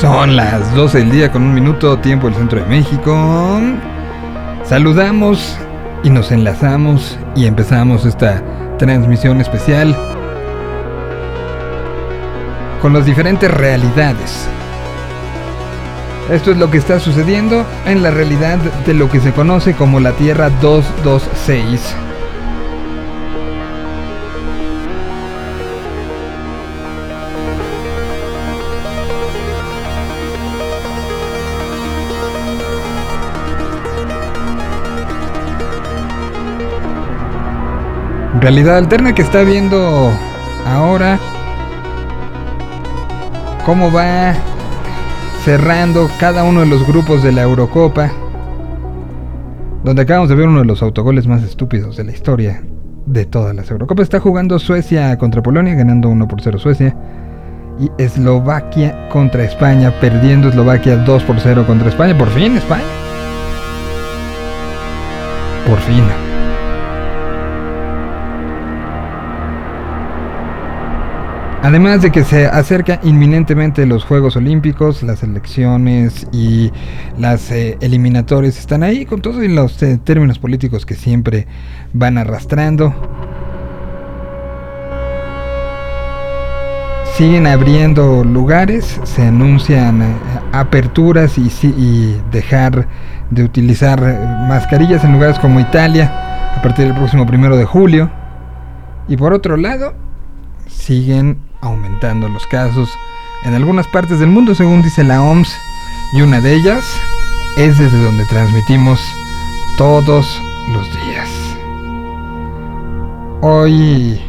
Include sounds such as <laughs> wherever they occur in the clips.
Son las 12 del día con un minuto, tiempo del centro de México. Saludamos y nos enlazamos y empezamos esta transmisión especial con las diferentes realidades. Esto es lo que está sucediendo en la realidad de lo que se conoce como la Tierra 226. Realidad alterna que está viendo ahora cómo va cerrando cada uno de los grupos de la Eurocopa, donde acabamos de ver uno de los autogoles más estúpidos de la historia de todas las Eurocopas. Está jugando Suecia contra Polonia, ganando 1 por 0 Suecia. Y Eslovaquia contra España, perdiendo Eslovaquia 2 por 0 contra España. Por fin, España. Por fin. Además de que se acerca inminentemente los Juegos Olímpicos, las elecciones y las eh, eliminatorias están ahí con todos los eh, términos políticos que siempre van arrastrando. Siguen abriendo lugares, se anuncian eh, aperturas y, y dejar de utilizar mascarillas en lugares como Italia a partir del próximo primero de julio. Y por otro lado, siguen aumentando los casos en algunas partes del mundo, según dice la OMS, y una de ellas es desde donde transmitimos todos los días. Hoy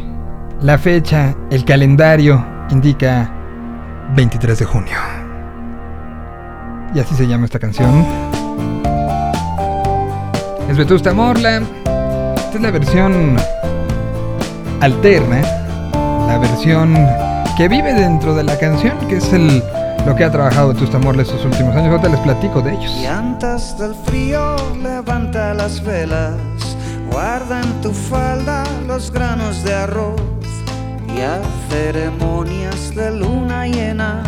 la fecha, el calendario indica 23 de junio. Y así se llama esta canción. Es Vetusta Morla. Esta es la versión alterna la versión que vive dentro de la canción, que es el, lo que ha trabajado Tusta Morla estos últimos años. Ahora les platico de ellos. Y antes del frío levanta las velas, guarda en tu falda los granos de arroz y a ceremonias de luna llena.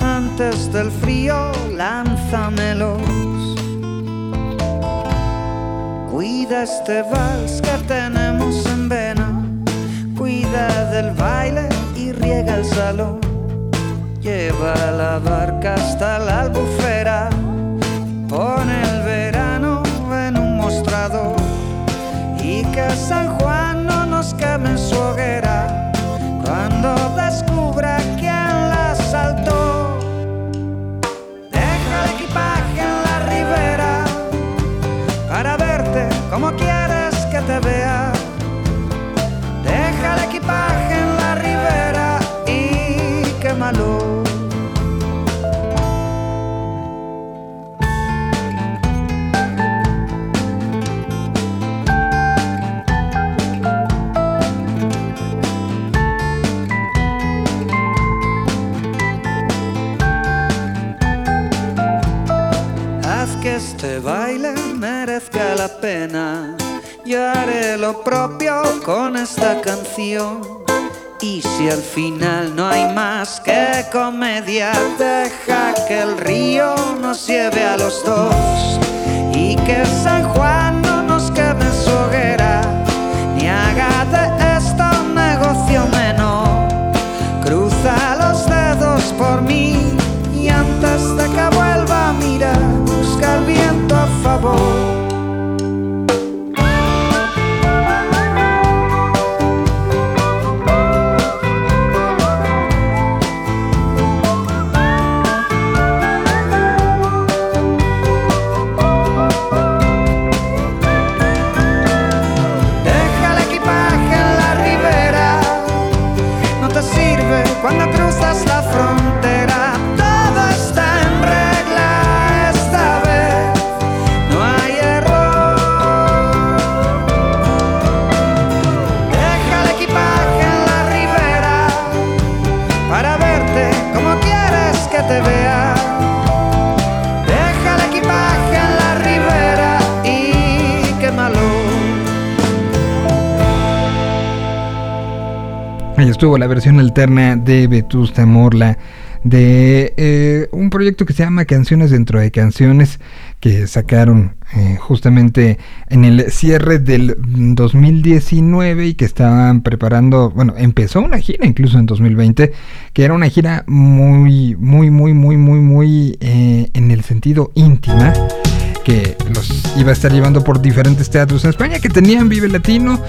Antes del frío lánzamelos. Cuida este vals que tenemos en vena del baile y riega el salón. Lleva la barca hasta la albufera, pone el verano en un mostrador y que San Juan no nos queme en su hoguera. Cuando descubra este baile merezca la pena. Yo haré lo propio con esta canción. Y si al final no hay más que comedia, deja que el río nos lleve a los dos. Y que San Juan no nos queme en su hoguera, ni haga de esto negocio menor. Cruza los dedos por mí trouble. Estuvo la versión alterna de Vetusta Morla de eh, un proyecto que se llama Canciones dentro de Canciones que sacaron eh, justamente en el cierre del 2019 y que estaban preparando, bueno, empezó una gira incluso en 2020, que era una gira muy, muy, muy, muy, muy, muy eh, en el sentido íntima que los iba a estar llevando por diferentes teatros en España que tenían Vive Latino,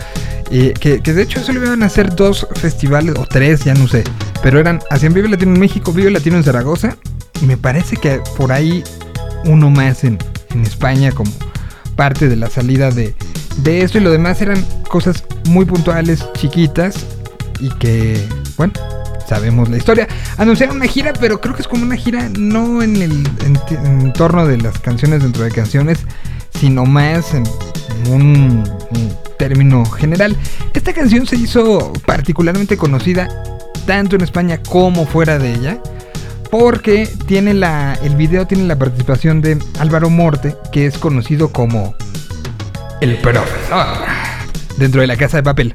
eh, que, de hecho solo iban a hacer dos festivales o tres, ya no sé, pero eran, hacían Vive Latino en México, Vive Latino en Zaragoza, y me parece que por ahí uno más en, en España como parte de la salida de, de esto y lo demás eran cosas muy puntuales, chiquitas y que, bueno, sabemos la historia. Anunciaron una gira, pero creo que es como una gira no en el entorno de las canciones dentro de canciones, sino más en, un, término general. Esta canción se hizo particularmente conocida tanto en España como fuera de ella. Porque tiene la. El video tiene la participación de Álvaro Morte, que es conocido como el profesor dentro de la casa de papel.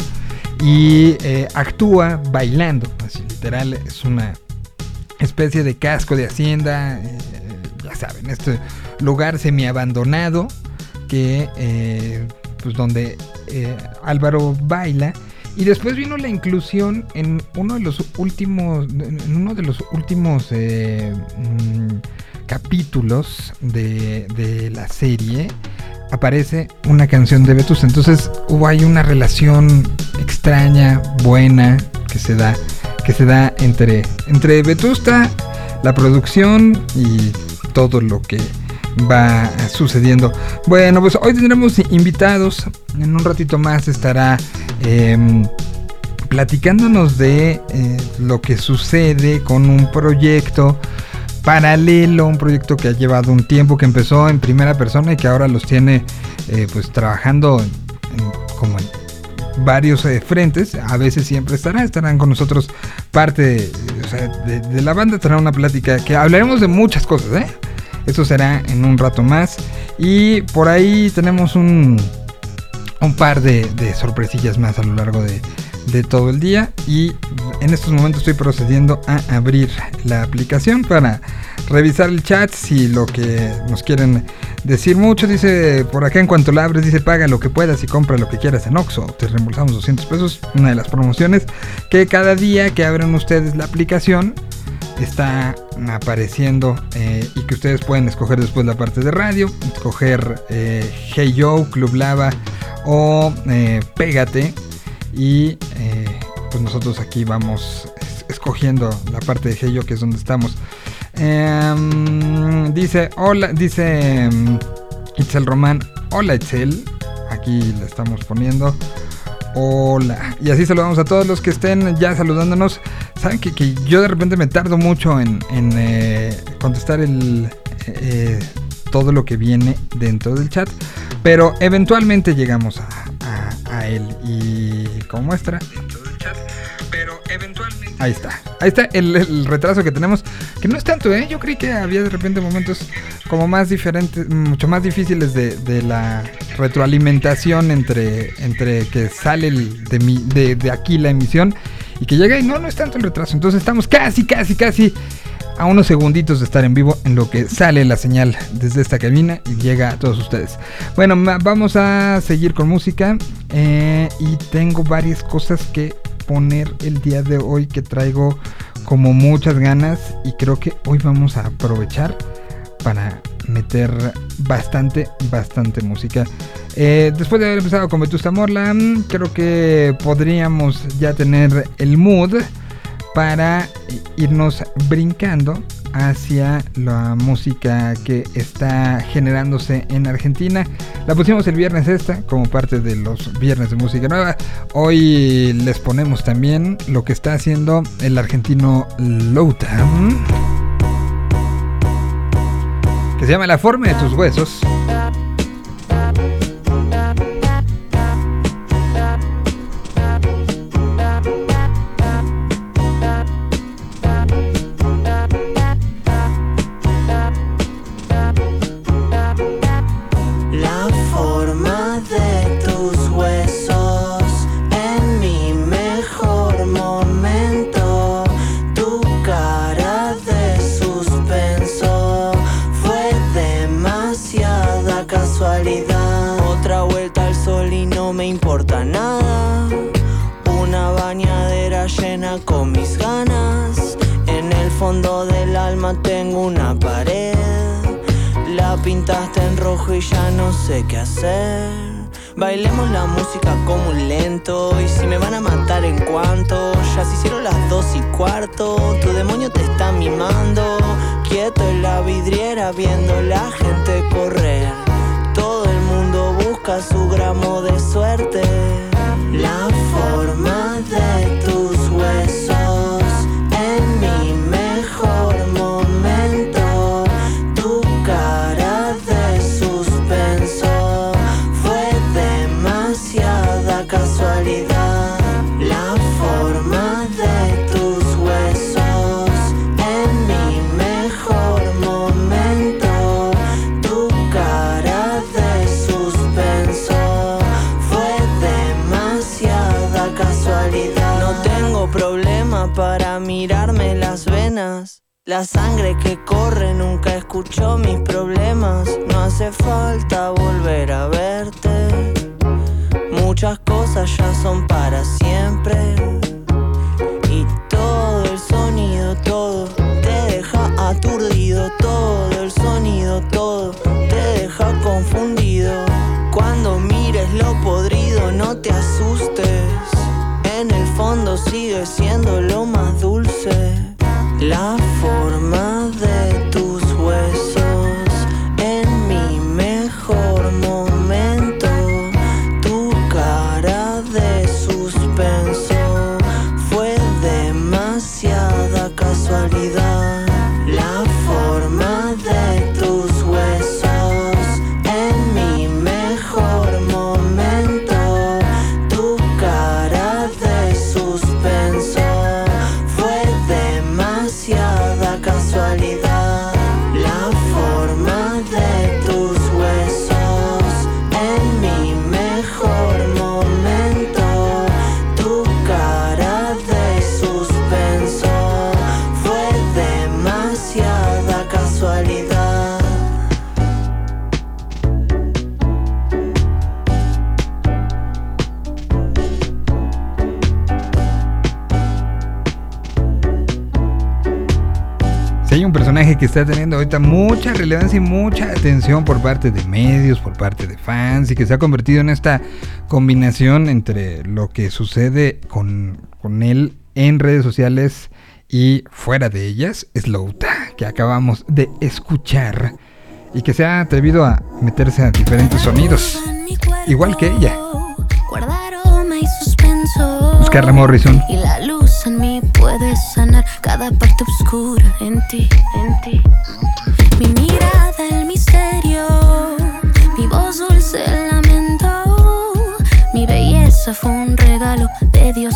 Y eh, actúa bailando. Así literal, es una especie de casco de hacienda. Eh, ya saben, este lugar semi-abandonado. Que. Eh, pues donde Álvaro baila. Y después vino la inclusión en uno de los últimos. En uno de los últimos mm, capítulos de, de la serie aparece una canción de Vetusta. Entonces hubo ahí una relación extraña, buena, que se da, que se da entre, entre Vetusta, la producción y todo lo que va sucediendo. Bueno, pues hoy tendremos invitados. En un ratito más estará em, platicándonos de eh, lo que sucede con un proyecto paralelo, un proyecto que ha llevado un tiempo, que empezó en primera persona y que ahora los tiene eh, pues trabajando como en varios eh, frentes. A veces siempre estarán, estarán con nosotros parte de, la banda, tendrá una plática que hablaremos de muchas cosas, ¿eh? Eso será en un rato más. Y por ahí tenemos un, un par de sorpresillas más a lo largo de, de todo el día y en estos momentos estoy procediendo a abrir la aplicación para revisar el chat si lo que nos quieren decir mucho. Dice por acá en cuanto la abres dice paga lo que puedas y compra lo que quieras en Oxxo te reembolsamos 200 pesos. Una de las promociones que cada día que abren ustedes la aplicación está apareciendo eh, y que ustedes pueden escoger después la parte de radio escoger eh, Hey Yo Club Lava o eh, Pégate y eh, pues nosotros aquí vamos escogiendo la parte de Heyo que es donde estamos. Em, dice, hola, dice um, Itzel Román, hola Itzel, aquí le estamos poniendo. Hola. Y así saludamos a todos los que estén ya saludándonos. Saben que, yo de repente me tardo mucho en, eh, contestar el, eh, todo lo que viene dentro del chat. Pero eventualmente llegamos a, a él. Y como muestra pero eventualmente. Ahí está. Ahí está el, retraso que tenemos. Que no es tanto, ¿eh? Yo creí que había de repente momentos como más diferentes, mucho más difíciles de, la retroalimentación entre, entre que sale de, mi, de, de aquí la emisión y que llega y no, no es tanto el retraso. Entonces estamos casi, casi, casi a unos segunditos de estar en vivo en lo que sale la señal desde esta cabina y llega a todos ustedes. Bueno, vamos a seguir con música eh, y tengo varias cosas que poner el día de hoy que traigo como muchas ganas y creo que hoy vamos a aprovechar para meter bastante, bastante música. Eh, después de haber empezado con Vetusta Morla, creo que podríamos ya tener el mood para irnos brincando hacia la música que está generándose en Argentina. La pusimos el viernes esta como parte de los viernes de música nueva. Hoy les ponemos también lo que está haciendo el argentino Louta. Que se llama La forma de tus huesos. Una pared. La pintaste en rojo y ya no sé qué hacer. Bailemos la música como un lento. Y si me van a matar en cuanto, ya se hicieron las dos y cuarto. Tu demonio te está mimando. Quieto en la vidriera viendo la gente correr. Todo el mundo busca su gramo de suerte. La forma de tus La sangre que corre nunca escuchó mis mucha relevancia y mucha atención por parte de medios, por parte de fans y que se ha convertido en esta combinación entre lo que sucede con, con él en redes sociales y fuera de ellas, es Louta, que acabamos de escuchar y que se ha atrevido a meterse a diferentes sonidos, igual que ella. Scarlett Morrison. Y la luz en mí puede sanar cada parte oscura en ti, en ti. Fue un regalo de Dios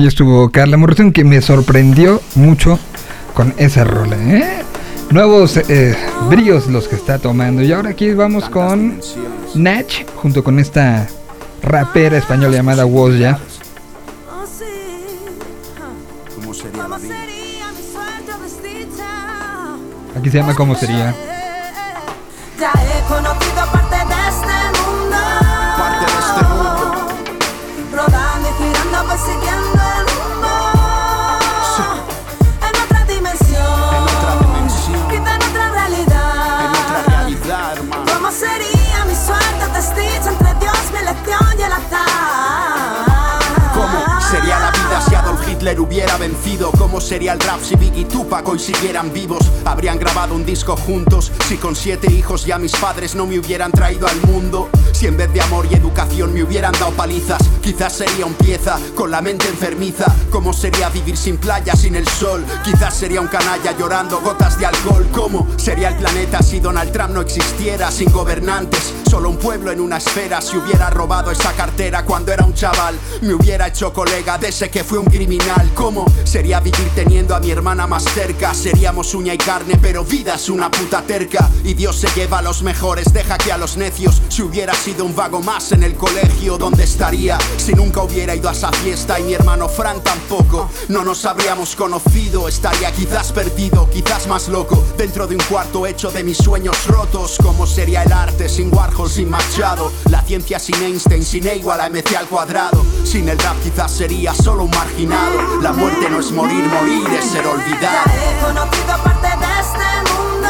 Y estuvo Carla Morrison que me sorprendió mucho con esa rola. ¿eh? Nuevos eh, brillos los que está tomando. Y ahora aquí vamos con Natch junto con esta rapera española llamada Wozya. Aquí se llama ¿Cómo sería? Ya he conocido Hitler hubiera vencido? ¿Cómo sería el rap si Biggie y Tupac hoy siguieran vivos? ¿Habrían grabado un disco juntos? Si con siete hijos ya mis padres no me hubieran traído al mundo Si en vez de amor y educación me hubieran dado palizas Quizás sería un pieza con la mente enfermiza ¿Cómo sería vivir sin playa, sin el sol? Quizás sería un canalla llorando gotas de alcohol ¿Cómo sería el planeta si Donald Trump no existiera? Sin gobernantes, solo un pueblo en una esfera Si hubiera robado esa cartera cuando era un chaval Me hubiera hecho colega de ese que fue un criminal ¿Cómo sería vivir teniendo a mi hermana más cerca? Seríamos uña y carne, pero vida es una puta terca. Y Dios se lleva a los mejores, deja que a los necios. Si hubiera sido un vago más en el colegio, ¿dónde estaría? Si nunca hubiera ido a esa fiesta y mi hermano Fran tampoco, no nos habríamos conocido. Estaría quizás perdido, quizás más loco, dentro de un cuarto hecho de mis sueños rotos. ¿Cómo sería el arte sin Warhol, sin Machado? La ciencia sin Einstein, sin E igual a MC al cuadrado. Sin el rap quizás sería solo un marginado. La muerte no es morir, morir es ser olvidado. Ya he conocido parte de este mundo,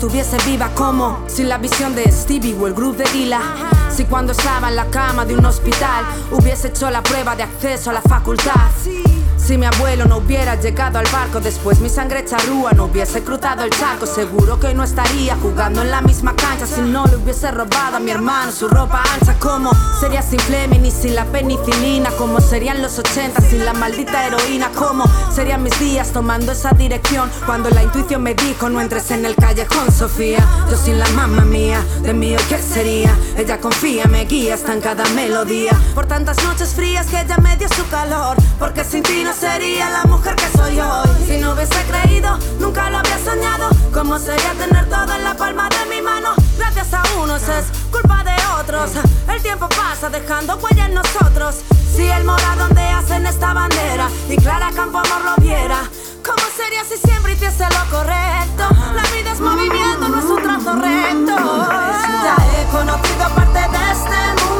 estuviese viva? como Sin la visión de Stevie o el grupo de Dila si cuando estaba en la cama de un hospital hubiese hecho la prueba de acceso a la facultad. Si mi abuelo no hubiera llegado al barco, después mi sangre charrúa no hubiese cruzado el charco, seguro que no estaría jugando en la misma cancha si no le hubiese robado a mi hermano su ropa ancha. ¿Cómo sería sin Fleming y sin la penicilina? ¿Cómo serían los 80 sin la maldita heroína? ¿Cómo serían mis días tomando esa dirección cuando la intuición me dijo no entres en el callejón, Sofía? Yo sin la mamá mía, de mí ¿qué sería? Ella confía, me guía hasta en cada melodía. Por tantas noches frías que ella me dio su calor, porque sin ti no sería la mujer que soy hoy. Si no hubiese creído, nunca lo había soñado. ¿Cómo sería tener todo en la palma de mi mano? Gracias a unos es culpa de otros. El tiempo pasa dejando huella en nosotros. Si el mora donde hacen esta bandera y Clara Campo Amor lo viera. ¿Cómo sería si siempre hiciese lo correcto? La vida es movimiento, no es un trazo recto. Ya he conocido parte de este mundo.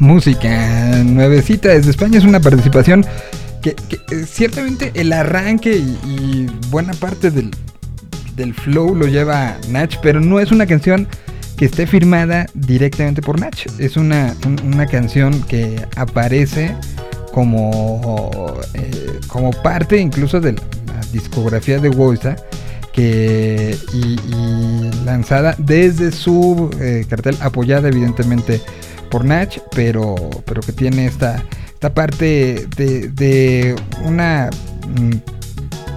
Música nuevecita desde España es una participación que, eh, ciertamente el arranque y, buena parte del, del flow lo lleva Nach, pero no es una canción que esté firmada directamente por Nach. Es una, un- una canción que aparece como, eh, como parte incluso de la discografía de Woza que y, y lanzada desde su eh, cartel apoyada evidentemente por Nach pero pero que tiene esta esta parte de, de una mm,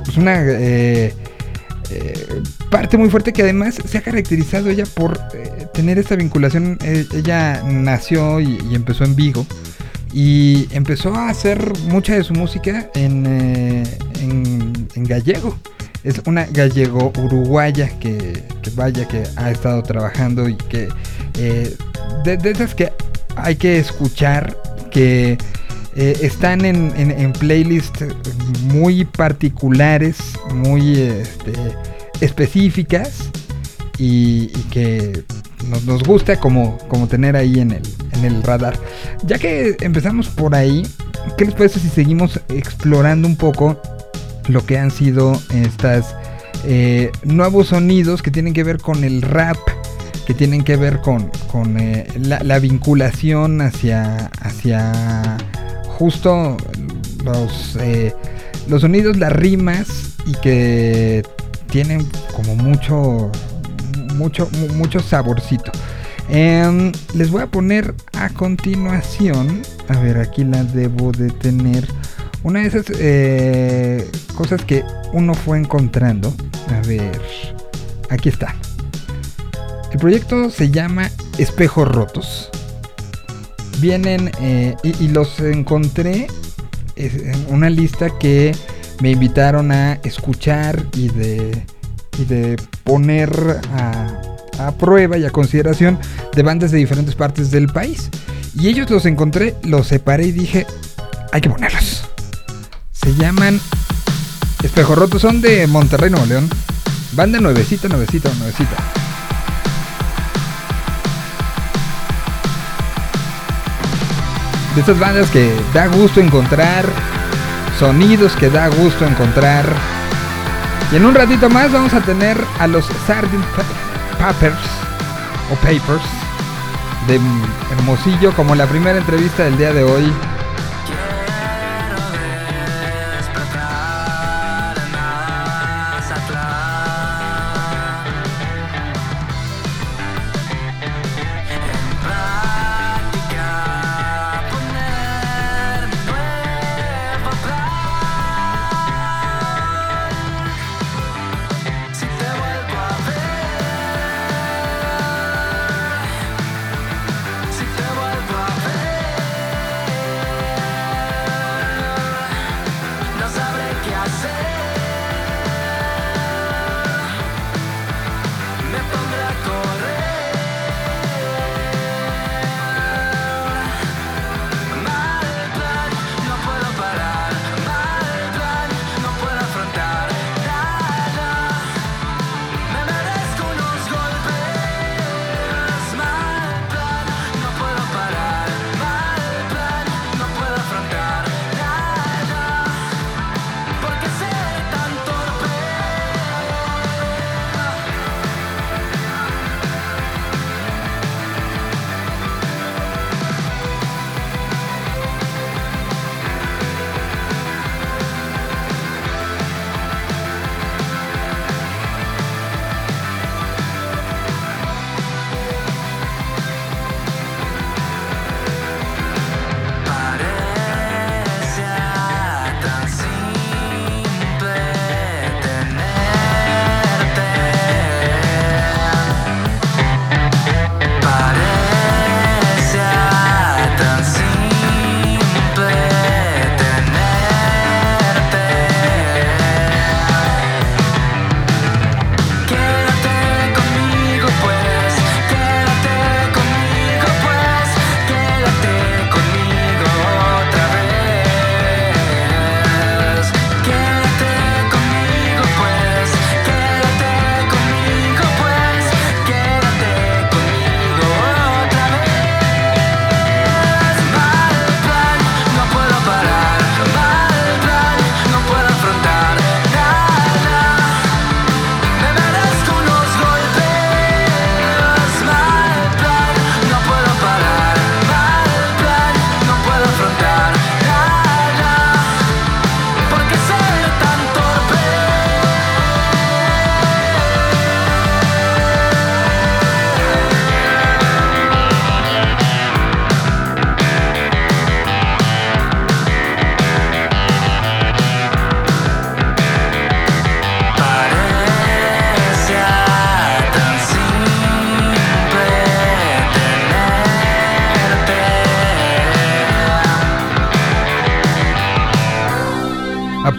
pues una eh, eh, parte muy fuerte que además se ha caracterizado ella por eh, tener esta vinculación. Eh, ella nació y, empezó en Vigo y empezó a hacer mucha de su música en, en gallego. Es una gallego uruguaya que, que vaya que ha estado trabajando y que eh, de, de esas que hay que escuchar que eh, están en, en, en playlists muy particulares, muy este, específicas y, y que nos, nos gusta como, como tener ahí en el, en el radar. Ya que empezamos por ahí, ¿qué les parece si seguimos explorando un poco lo que han sido estas eh, nuevos sonidos que tienen que ver con el rap? que tienen que ver con, con eh, la, la, vinculación hacia, hacia justo los, eh, los sonidos, las rimas y que tienen como mucho, mucho, mucho saborcito. Eh, les voy a poner a continuación, a ver, aquí la debo de tener. Una de esas eh, cosas que uno fue encontrando. A ver, aquí está. El proyecto se llama Espejos Rotos. Vienen eh, y, los encontré en una lista que me invitaron a escuchar y de, y de poner a, a, prueba y a consideración de bandas de diferentes partes del país. Y ellos los encontré, los separé y dije, hay que ponerlos. Se llaman Espejos Rotos, son de Monterrey, Nuevo León. Banda nuevecita, nuevecita, nuevecita. de estas bandas que da gusto encontrar, sonidos que da gusto encontrar. Y en un ratito más vamos a tener a los Sardine Papers o Papers de Hermosillo como la primera entrevista del día de hoy.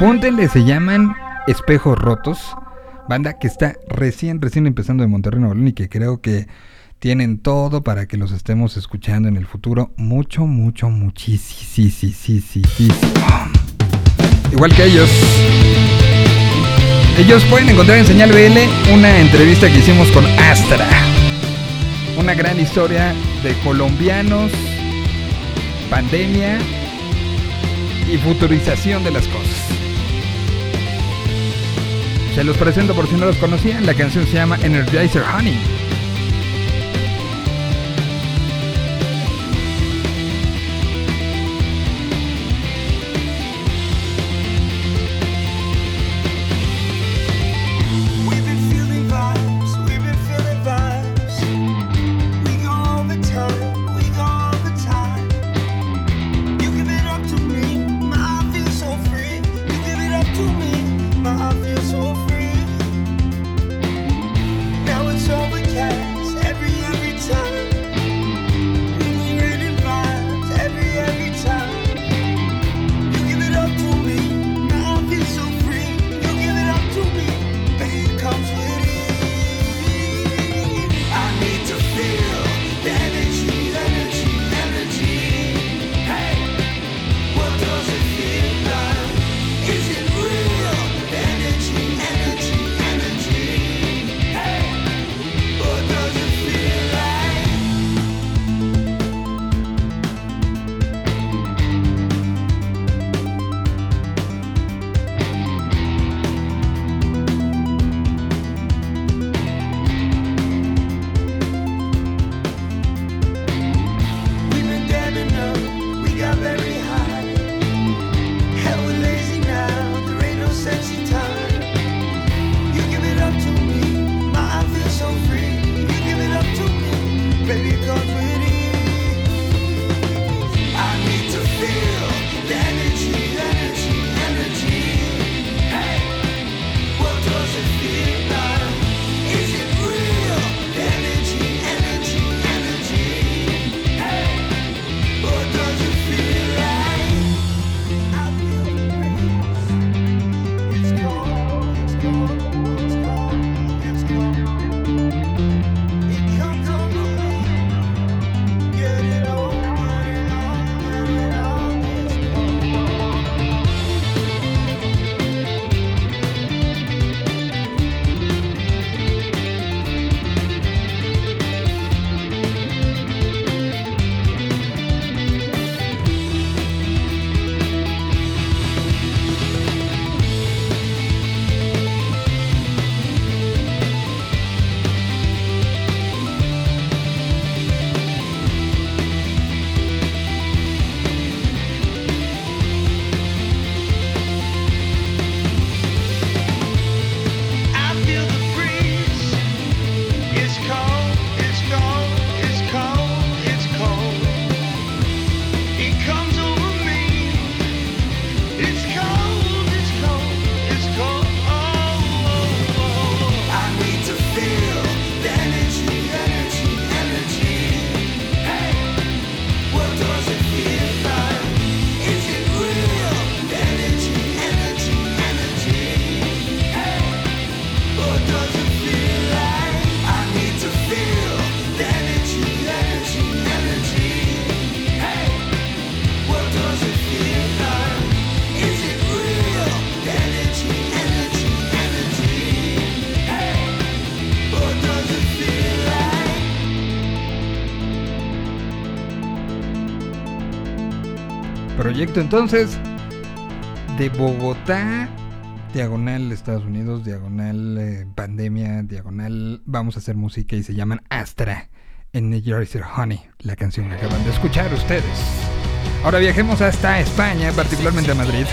Apúntenle, se llaman Espejos Rotos. Banda que está recién, recién empezando de Monterrey Nuevo León y que creo que tienen todo para que los estemos escuchando en el futuro. Mucho, mucho, muchísimo. Igual que ellos. Ellos pueden encontrar en Señal BL una entrevista que hicimos con Astra. Una gran historia de colombianos, pandemia y futurización de las cosas. Se los presento por si no los conocían, la canción se llama Energizer Honey. proyecto entonces de Bogotá, diagonal Estados Unidos, diagonal eh, pandemia, diagonal vamos a hacer música y se llaman Astra en New Jersey Honey, la canción que acaban de escuchar ustedes. Ahora viajemos hasta España, particularmente a Madrid.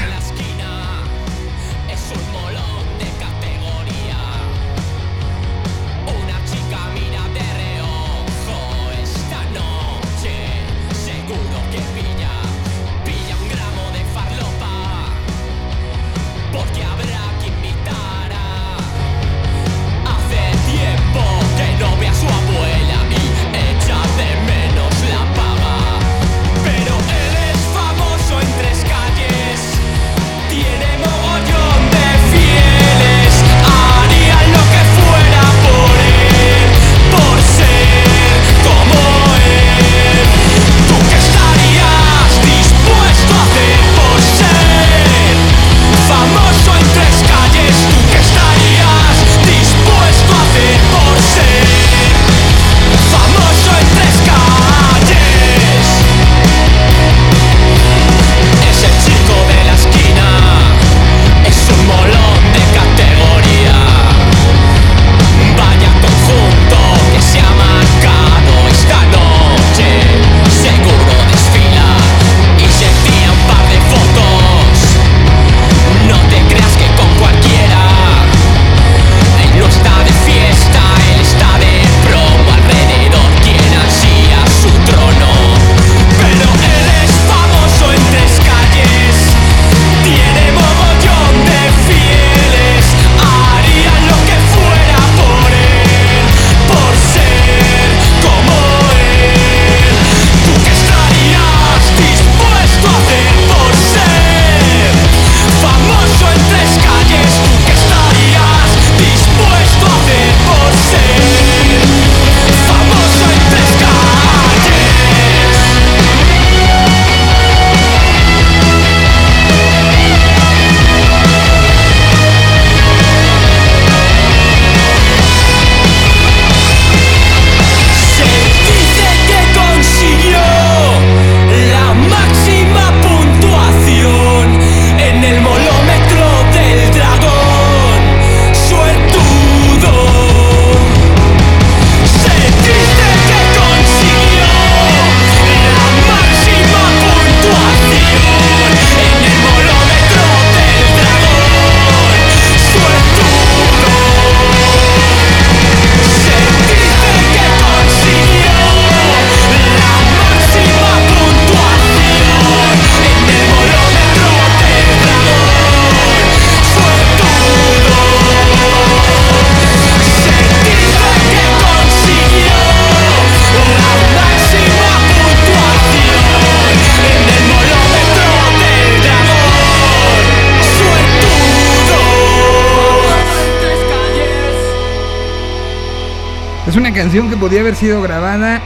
Canción que podía haber sido grabada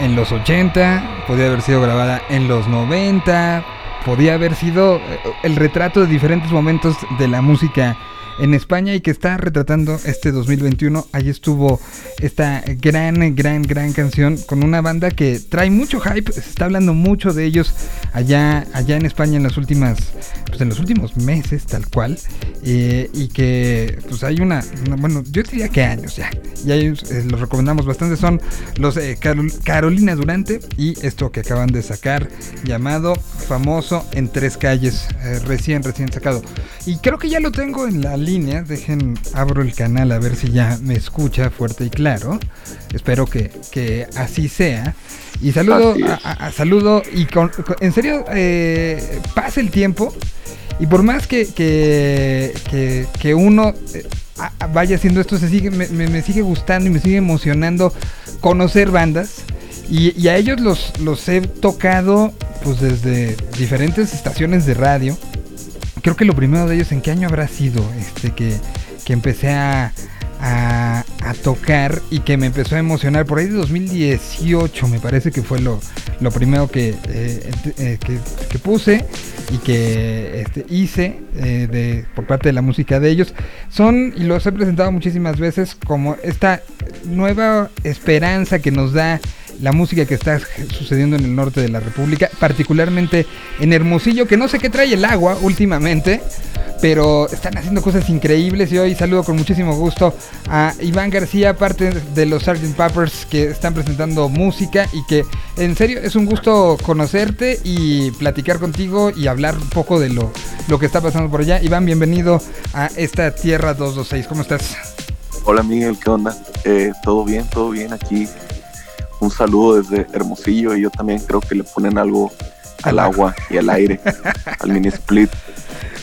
en los 80, podía haber sido grabada en los 90, podía haber sido eh, el retrato de diferentes momentos de la música en España y que está retratando este 2021. Ahí estuvo esta gran, gran, gran canción con una banda que trae mucho hype. Se está hablando mucho de ellos allá, allá en España en las últimas, pues en los últimos meses, tal cual. eh, y que pues hay una, una- bueno, yo diría que años ya. Y ellos eh, los recomendamos bastante. Son los eh, Carol- Carolina Durante y esto que acaban de sacar llamado famoso en tres calles, eh, recién, recién sacado. Y creo que ya lo tengo en la línea. Dejen, abro el canal a ver si ya me escucha fuerte y claro. Espero que, que así sea. Y saludo, a, a- a- saludo y con, con- en serio, eh, pasa el tiempo y por más que, que, que, uno eh, vaya haciendo esto, se sigue, me sigue gustando y me sigue emocionando conocer bandas. Y, y a ellos los, los he tocado pues desde diferentes estaciones de radio. Creo que lo primero de ellos, ¿en qué año habrá sido? Este que, que empecé a, a, tocar y que me empezó a emocionar. Por ahí de 2018 me parece que fue lo, lo primero que, eh, eh, que puse y que este, hice eh, de, por parte de la música de ellos. Son, y los he presentado muchísimas veces, como esta nueva esperanza que nos da la música que está sucediendo en el norte de la República, particularmente en Hermosillo, que no sé qué trae el agua últimamente, pero están haciendo cosas increíbles y hoy saludo con muchísimo gusto a Iván García, parte de los Sgt. Peppers que están presentando música y que en serio es un gusto conocerte y platicar contigo y hablar un poco de lo, lo que está pasando por allá. Iván, bienvenido a esta Tierra 226, ¿cómo estás? Hola Miguel, ¿qué onda? Eh, todo bien, todo bien aquí. Un saludo desde Hermosillo y yo también creo que le ponen algo al agua y al aire, <laughs> al mini split.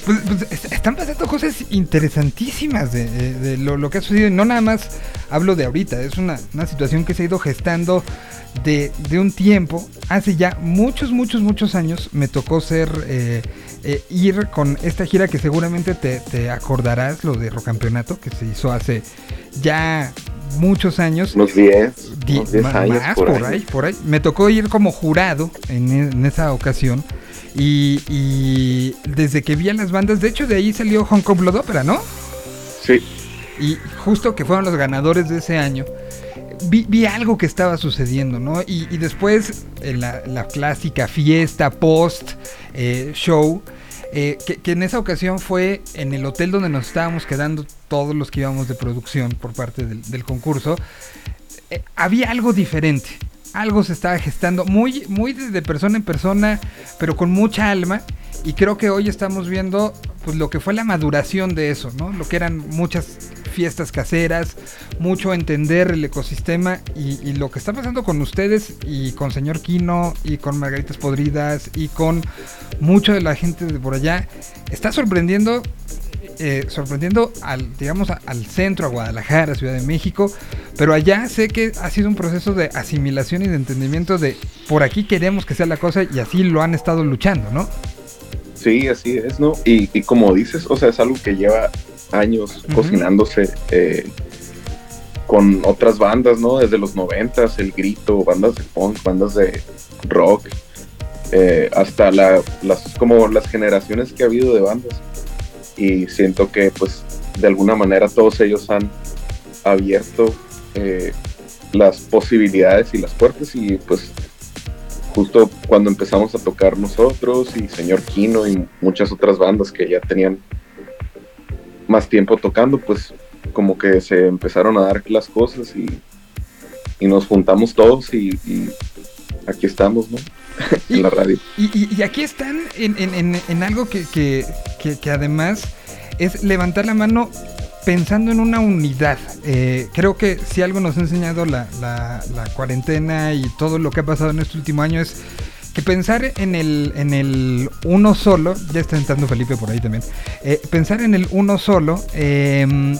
Pues, pues, est- están pasando cosas interesantísimas de, de- de lo, lo que ha sucedido. Y no nada más hablo de ahorita, es una, una situación que se ha ido gestando de, de un tiempo. Hace ya muchos, muchos, muchos años me tocó ser eh, eh, ir con esta gira que seguramente te, te acordarás, lo de Rocampeonato, que se hizo hace ya muchos años. Unos 10, Di- unos 10 ma- años más, por, por, ahí. por ahí. Me tocó ir como jurado en, e- en esa ocasión. Y, y desde que vi a las bandas, de hecho de ahí salió Hong Kong Blood Opera, ¿no? Sí, Y justo que fueron los ganadores de ese año, vi, vi algo que estaba sucediendo, ¿no? Y, y después en la, la clásica fiesta post eh, show, eh, que, en esa ocasión fue en el hotel donde nos estábamos quedando todos los que íbamos de producción por parte del, del concurso, eh, había algo diferente. Algo se estaba gestando muy, muy de, de persona en persona, pero con mucha alma. Y creo que hoy estamos viendo pues lo que fue la maduración de eso, ¿no? Lo que eran muchas fiestas caseras, mucho entender el ecosistema y, lo que está pasando con ustedes y con señor Quino y con Margaritas Podridas y con mucha de la gente de por allá, está sorprendiendo eh, sorprendiendo al, digamos, al centro, a Guadalajara, Ciudad de México, pero allá sé que ha sido un proceso de asimilación y de entendimiento de por aquí queremos que sea la cosa y así lo han estado luchando, ¿no? Sí, así es, ¿no? Y, y como dices, o sea, es algo que lleva años cocinándose eh, con otras bandas, ¿no? Desde los noventas, El Grito, bandas de punk, bandas de rock, eh, hasta la- las, como las generaciones que ha habido de bandas. Y siento que, pues, de alguna manera todos ellos han abierto eh, las posibilidades y las puertas y, pues, justo cuando empezamos a tocar nosotros y señor Kino y muchas otras bandas que ya tenían más tiempo tocando, pues como que se empezaron a dar las cosas y, y nos juntamos todos y, y aquí estamos, ¿no? <laughs> Y- en la radio. Y, aquí están en, en- en- en algo que, que- que- además es levantar la mano pensando en una unidad. Eh, creo que si algo nos ha enseñado la, la- cuarentena y todo lo que ha pasado en este último año es que pensar en el, en el uno solo, ya está entrando Felipe por ahí también, eh, pensar en el uno solo, eh,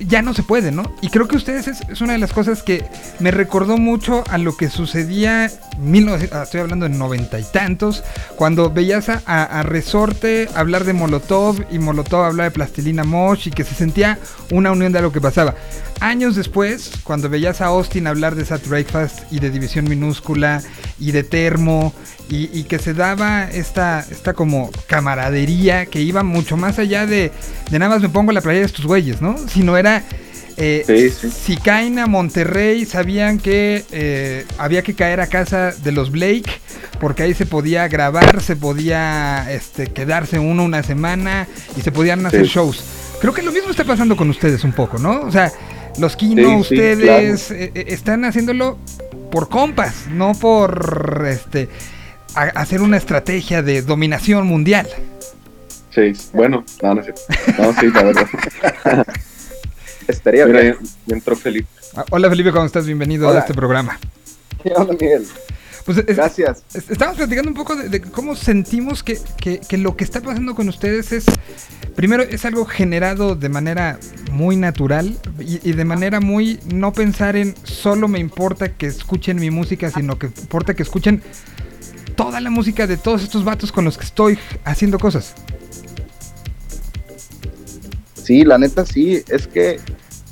ya no se puede, ¿no? Y creo que ustedes es, es una de las cosas que me recordó mucho a lo que sucedía 1900 ah, estoy hablando de noventa y tantos, cuando veías a, Resorte hablar de Molotov y Molotov hablar de Plastilina Mosh y que se sentía una unión de algo que pasaba. Años después, cuando veías a Austin hablar de Sat Breakfast y de División Minúscula y de Termo y, y que se daba esta, esta como camaradería que iba mucho más allá de, de nada más me pongo la playa de estos güeyes, ¿no? Sino era... eh, Sí, sí. si caen a Monterrey, sabían que eh, había que caer a casa de los Blake, porque ahí se podía grabar, se podía este, quedarse uno una semana y se podían hacer Sí. shows. Creo que lo mismo está pasando con ustedes un poco, ¿no? O sea, los Kino, ustedes eh, eh, están haciéndolo por compas, no por este a- hacer una estrategia de dominación mundial. Sí, bueno, no, no cierto. No, sí, la verdad. <laughs> Estaría Mira, bien. ya, ya entró Felipe. Ah, Hola Felipe, ¿cómo estás? Bienvenido a este programa. ¿Qué onda, Miguel? Pues es- Gracias. Es- Estamos platicando un poco de, de cómo sentimos que, que- que lo que está pasando con ustedes es, primero, es algo generado de manera muy natural y, y de manera muy no pensar en solo me importa que escuchen mi música, sino que importa que escuchen toda la música de todos estos vatos con los que estoy haciendo cosas. Sí, la neta sí, es que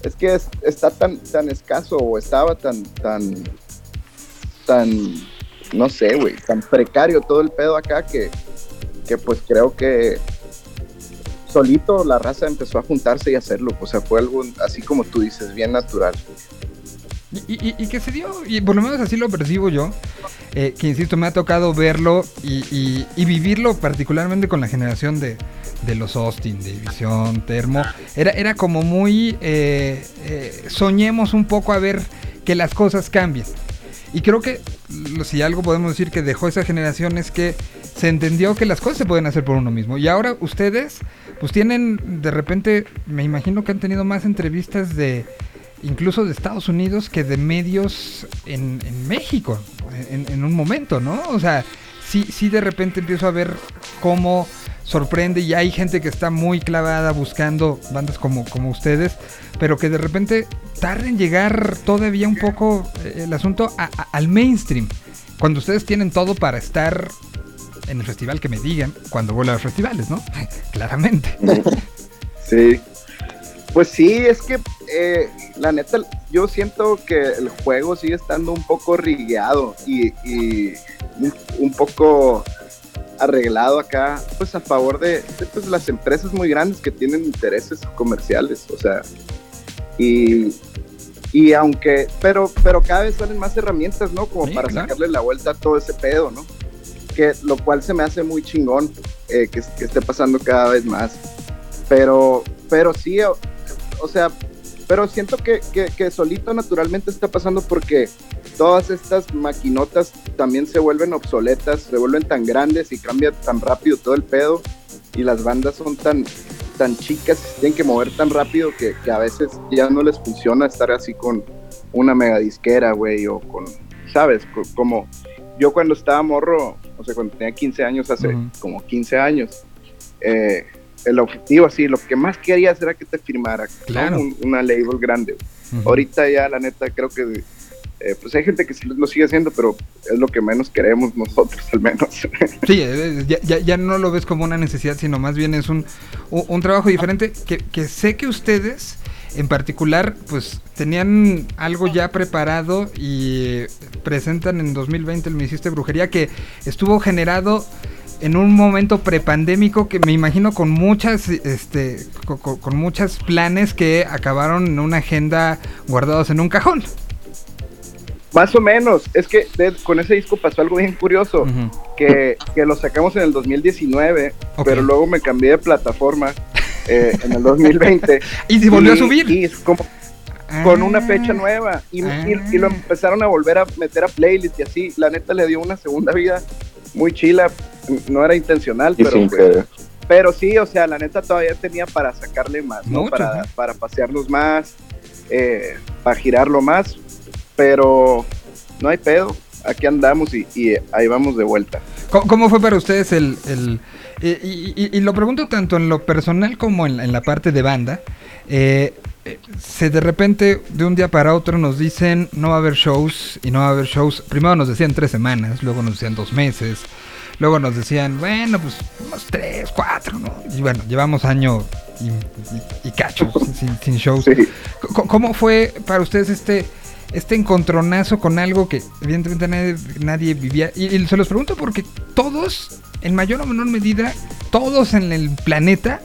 es que es- está tan tan escaso o estaba tan tan tan no sé, güey, tan precario todo el pedo acá que que pues creo que solito la raza empezó a juntarse y hacerlo, o sea, fue algo así como tú dices, bien natural. Y, y- y que se dio, y por lo menos así lo percibo yo, eh, que insisto, me ha tocado verlo y, vivirlo particularmente con la generación de, los Austin, de División, Termo. Era, era como muy, eh, eh, soñemos un poco a ver que las cosas cambien. Y creo que si algo podemos decir que dejó esa generación es que se entendió que las cosas se pueden hacer por uno mismo. Y ahora ustedes, pues tienen de repente, me imagino que han tenido más entrevistas de incluso de Estados Unidos que de medios en, en México en, en un momento, ¿no? O sea, sí, sí de repente empiezo a ver cómo sorprende y hay gente que está muy clavada buscando bandas como, como ustedes, pero que de repente tarda en llegar todavía un poco eh, el asunto a- a- al mainstream. Cuando ustedes tienen todo para estar en el festival que me digan, cuando vuelva a los festivales, ¿no? <laughs> Claramente. Sí. Pues sí, es que eh, la neta, yo siento que el juego sigue estando un poco rigueado y, y un, poco arreglado acá, pues a favor de, de, pues, las empresas muy grandes que tienen intereses comerciales, o sea, y, y aunque, pero, pero cada vez salen más herramientas, ¿no? Como Sí, para claro. sacarle la vuelta a todo ese pedo, ¿no? Que lo cual se me hace muy chingón eh, que, que esté pasando cada vez más. Pero, pero sí, o, sea, pero siento que, que, que solito naturalmente está pasando porque todas estas maquinotas también se vuelven obsoletas, se vuelven tan grandes y cambia tan rápido todo el pedo y las bandas son tan tan chicas y se tienen que mover tan rápido que, que a veces ya no les funciona estar así con una mega disquera, güey, o con, ¿sabes? Co- Como yo cuando estaba morro, o sea, cuando tenía 15 años, hace como 15 años, eh, el objetivo así, lo que más querías era que te firmara. Claro. Un- una label grande. Ahorita ya, la neta, creo que eh, pues hay gente que sí lo sigue haciendo, pero es lo que menos queremos nosotros, al menos. <laughs> Sí, eh, ya, ya- ya no lo ves como una necesidad, sino más bien es un, un, trabajo diferente que, que sé que ustedes en particular pues tenían algo ya preparado y eh, presentan en 2020 el Me Hiciste Brujería que estuvo generado en un momento prepandémico que me imagino con muchas este co- co- con, muchos planes que acabaron en una agenda guardados en un cajón. Más o menos, es que de- con ese disco pasó algo bien curioso, que, que lo sacamos en el 2019, Ok. pero luego me cambié de plataforma eh, en el 2020. <laughs> Y se volvió a subir. Y con una Ah. fecha nueva y, y- Ah. y lo empezaron a volver a meter a playlist y así. La neta le dio una segunda vida muy chila, no era intencional, Y pero, sin pues, pero sí, o sea, la neta todavía tenía para sacarle más, ¿no? Mucho, para, para pasearnos más, eh, para girarlo más, pero no hay pedo, aquí andamos y, y ahí vamos de vuelta. ¿Cómo, cómo fue para ustedes el... el- eh, y, y- y lo pregunto tanto en lo personal como en, la- en la parte de banda. eh, se de repente, de un día para otro, nos dicen no va a haber shows y no va a haber shows. Primero nos decían tres semanas, luego nos decían dos meses, luego nos decían, bueno, pues unos tres, cuatro, ¿no? Y bueno, llevamos año y, y- y cacho <laughs> sin, sin shows. Sí. ¿Cómo fue para ustedes este, este encontronazo con algo que evidentemente nadie, nadie vivía? Y, y se los pregunto porque todos, en mayor o menor medida, todos en el planeta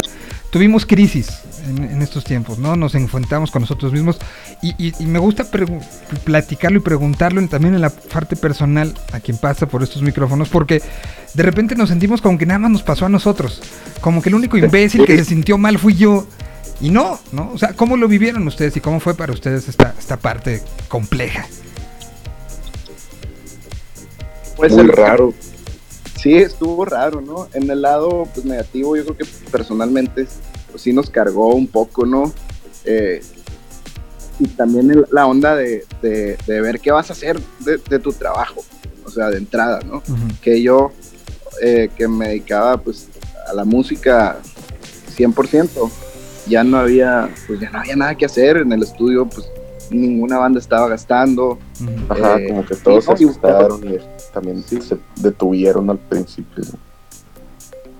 tuvimos crisis en, en estos tiempos, ¿no? Nos enfrentamos con nosotros mismos y, me gusta platicarlo y preguntarlo también en la parte personal a quien pasa por estos micrófonos porque de repente nos sentimos como que nada más nos pasó a nosotros, como que el único imbécil que se sintió mal fui yo. Y no, ¿no? O sea, ¿cómo lo vivieron ustedes y cómo fue para ustedes esta, esta parte compleja? Pues Muy el- raro. Sí, estuvo raro, ¿no? En el lado pues, negativo, yo creo que personalmente pues, sí nos cargó un poco, ¿no? Eh, y también el- la onda de, de- de ver qué vas a hacer de, de tu trabajo, o sea, de entrada, ¿no? Que yo, eh, que me dedicaba pues a la música 100%, ya no había, pues ya no había nada que hacer en el estudio, pues ninguna banda estaba gastando. Ajá, Eh, como que todos no, se y- asustaron y también sí se detuvieron al principio.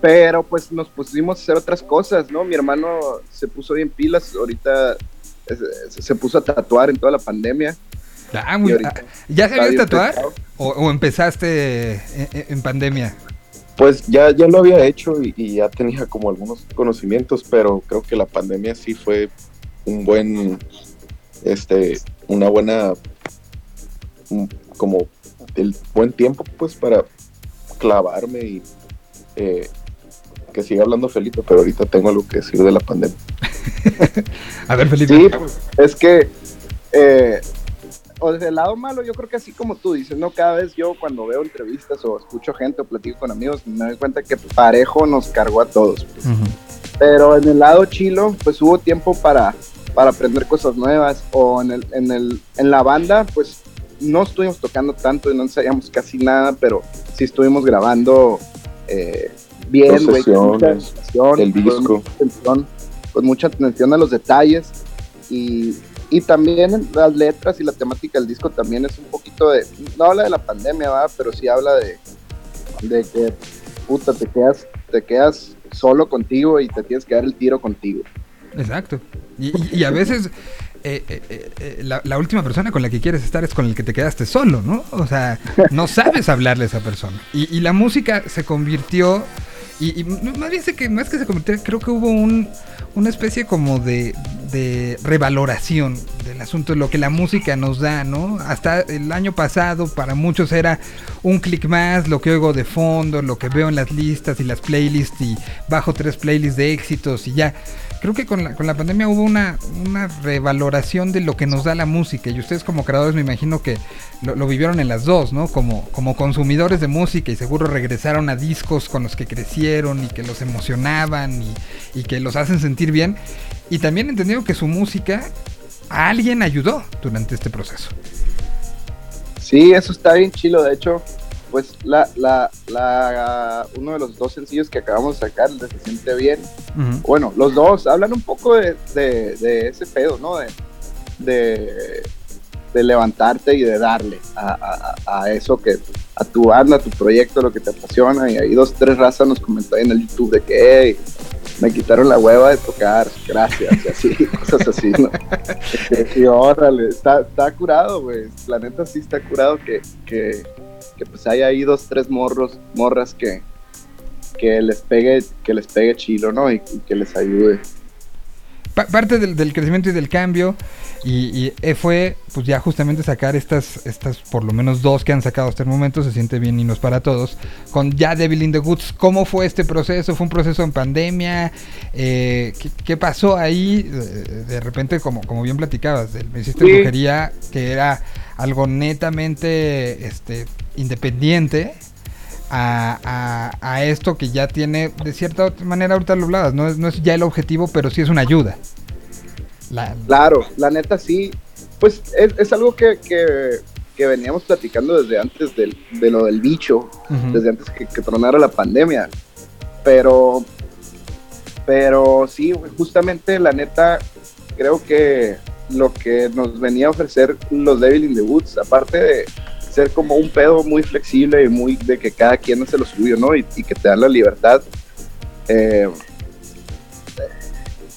pero pues nos pusimos a hacer otras cosas, ¿no? Mi hermano se puso bien pilas, ahorita eh, se, se puso a tatuar en toda la pandemia. Ah, muy- ¿Ya sabías tatuar? ¿O, o empezaste en, en pandemia? Pues ya, ya lo había hecho y, y ya tenía como algunos conocimientos, pero creo que la pandemia sí fue un buen, este, una buena, un- como el buen tiempo pues para clavarme y eh, que siga hablando Felipe, pero ahorita tengo algo que decir de la pandemia. <laughs> A ver, Felipe. Sí, pues, es que eh, o desde el lado malo, yo creo que así como tú dices, ¿no? Cada vez yo cuando veo entrevistas o escucho gente o platico con amigos, me doy cuenta que parejo nos cargó a todos. pues. Ujú. Pero en el lado chilo, pues hubo tiempo para, para aprender cosas nuevas. O en, el, en, el, en la banda, pues no estuvimos tocando tanto y no ensayamos casi nada, pero sí estuvimos grabando eh, bien, güey. con mucha Procesiones, atención, el con disco. mucha atención, con mucha atención a los detalles. Y, y también las letras y la temática del disco también es un poquito de. No habla de la pandemia, ¿va? pero sí habla de, de que, puta, te quedas, te quedas solo contigo y te tienes que dar el tiro contigo. Exacto. Y, y- y a veces eh, eh, eh, eh, la, la última persona con la que quieres estar es con el que te quedaste solo, ¿no? O sea, no sabes hablarle a esa persona. Y, y la música se convirtió, y, y más bien sé que más que se convirtió, creo que hubo un, una especie como de, de revaloración del asunto de lo que la música nos da, ¿no? Hasta el año pasado para muchos era un clic más, lo que oigo de fondo, lo que veo en las listas y las playlists y bajo tres playlists de éxitos y ya. Creo que con la, con la pandemia hubo una, una revaloración de lo que nos da la música y ustedes como creadores me imagino que lo, vivieron en las dos, ¿no? Como, como consumidores de música y seguro regresaron a discos con los que crecieron y que los emocionaban y, y que los hacen sentir bien. Y también entendieron que su música a alguien ayudó durante este proceso. Sí, eso está bien chilo. De hecho, pues la, la, la, uno de los dos sencillos que acabamos de sacar, el de Se Siente Bien, bueno, los dos hablan un poco de, de, de ese pedo, ¿no? De, de, de levantarte y de darle a, a- eso que, a tu banda, a tu proyecto, lo que te apasiona. Y ahí dos, tres razas nos comentó en el YouTube de que, hey, me quitaron la hueva de tocar, gracias, y así, <laughs> cosas así, ¿no? <laughs> Y órale, está, está curado, güey. La neta sí está curado que, que, que pues hay ahí dos, tres morros, morras que, que les pegue, que les pegue chilo, ¿no? Y, y que les ayude. Pa- parte del, del crecimiento y del cambio y, y, eh, fue pues ya justamente sacar estas estas por lo menos dos que han sacado hasta el momento se siente bien y no es para todos con ya Devil in the Goods cómo fue este proceso fue un proceso en pandemia Eh, ¿qué, qué pasó ahí Eh, de repente como como bien platicabas me hiciste Sí. brujería que era algo netamente este independiente a, a- a esto que ya tiene, de cierta manera, ahorita lo hablabas, no es, no es ya el objetivo, pero sí es una ayuda. La- Claro, la neta sí. Pues es, es algo que, que, que veníamos platicando desde antes del, de lo del bicho, desde antes que, que tronara la pandemia. Pero, pero sí, justamente la neta, creo que lo que nos venía a ofrecer los Devil in the Woods, aparte de ser como un pedo muy flexible y muy de que cada quien hace lo suyo, ¿no? Y, y que te dan la libertad. eh,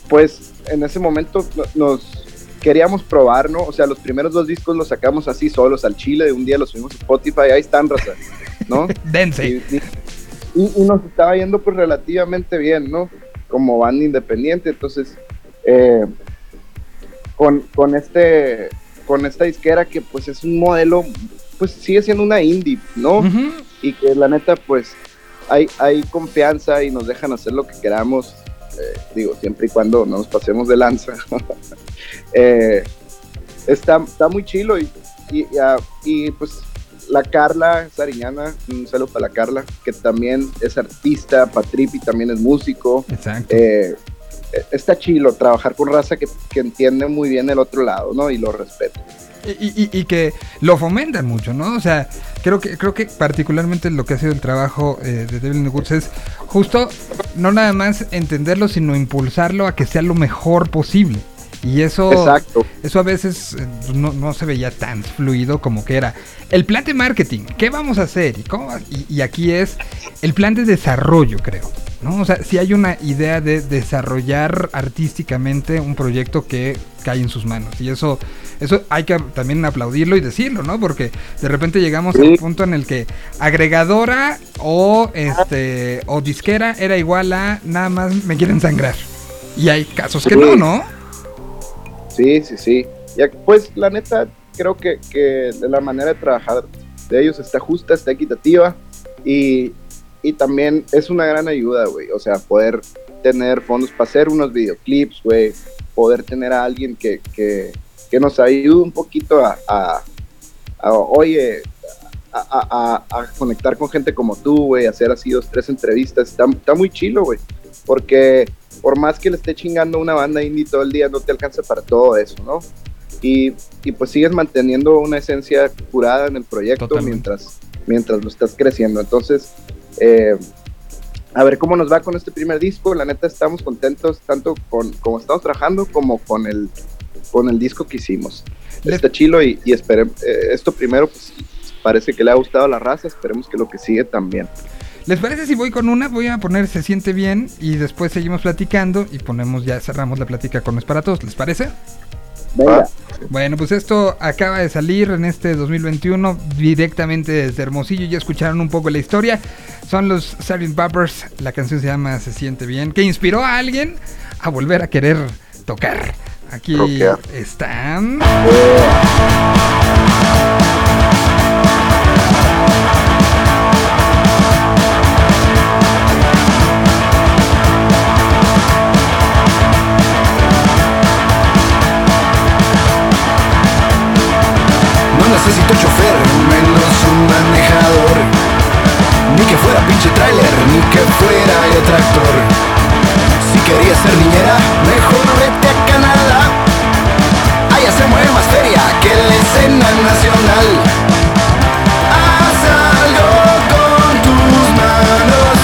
pues en ese momento no- nos queríamos probar, ¿no? O sea, los primeros dos discos los sacamos así solos al chile, de un día los subimos a Spotify, ahí están, raza, ¿no? <laughs> Dense. Y, y- y- y nos estaba yendo pues relativamente bien, ¿no? Como banda independiente, entonces eh, con, con este con esta disquera que pues es un modelo, pues sigue siendo una indie, ¿no? Y que la neta pues hay, hay confianza y nos dejan hacer lo que queramos, eh, digo, siempre y cuando no nos pasemos de lanza. <laughs> Eh, está, está muy chilo y, y, y, ah, y, pues la Carla Sariñana, un saludo para la Carla, que también es artista, Patripi también es músico. Exacto. Eh, eh, está chilo trabajar con raza que, que entiende muy bien el otro lado, ¿no? Y lo respeto. Y, y- y que lo fomentan mucho, ¿no? O sea, creo que, creo que particularmente lo que ha sido el trabajo eh, de Devil in the Woods es justo no nada más entenderlo, sino impulsarlo a que sea lo mejor posible. Y eso, Exacto. eso a veces eh, no, no se veía tan fluido como que era. El plan de marketing, ¿qué vamos a hacer? ¿Y, cómo y aquí es el plan de desarrollo, creo. ¿no? O sea, si hay una idea de desarrollar artísticamente un proyecto que cae en sus manos. Y eso, eso hay que también aplaudirlo y decirlo, ¿no? Porque de repente llegamos Sí. al punto en el que agregadora o este o disquera era igual a nada más me quieren sangrar. Y hay casos que Sí. no, ¿no? Sí, sí, sí. Ya, pues la neta, creo que, que la manera de trabajar de ellos está justa, está equitativa y, y también es una gran ayuda, güey. O sea, poder tener fondos para hacer unos videoclips, güey. Poder tener a alguien que, que, que nos ayude un poquito a, a- a, oye, a, a- conectar con gente como tú, güey, hacer así dos, tres entrevistas. Está, está muy chilo, güey. Porque por más que le esté chingando una banda indie todo el día, no te alcanza para todo eso, ¿no? Y, y pues sigues manteniendo una esencia curada en el proyecto Totalmente. mientras, mientras lo estás creciendo. Entonces, eh, a ver cómo nos va con este primer disco. La neta estamos contentos tanto con cómo estamos trabajando como con el, con el disco que hicimos. Le- Está chilo y, y espere- eh, esto primero pues parece que le ha gustado a la raza, esperemos que lo que sigue también. ¿Les parece si voy con una? Voy a poner Se siente bien y después seguimos platicando y ponemos ya cerramos la plática con es para todos. ¿Les parece? Venga. Bueno, pues esto acaba de salir en este 2021 directamente desde Hermosillo. Ya escucharon un poco la historia. Son los Sgt. Peppers. La canción se llama Se siente bien. Que inspiró a alguien a volver a querer tocar. Aquí Rockear. están. necesito chofer, menos un manejador. Ni que fuera pinche trailer, ni que fuera el tractor. Si querías ser niñera, mejor vete a Canadá. Allá se mueve más feria que la escena nacional. Haz algo con tus manos,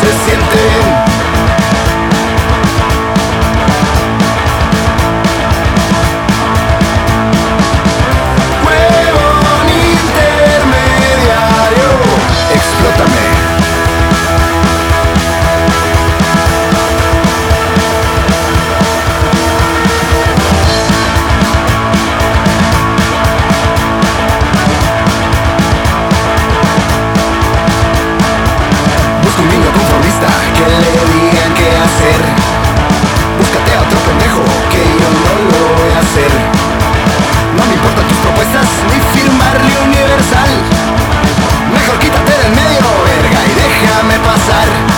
se siente déjame pasar.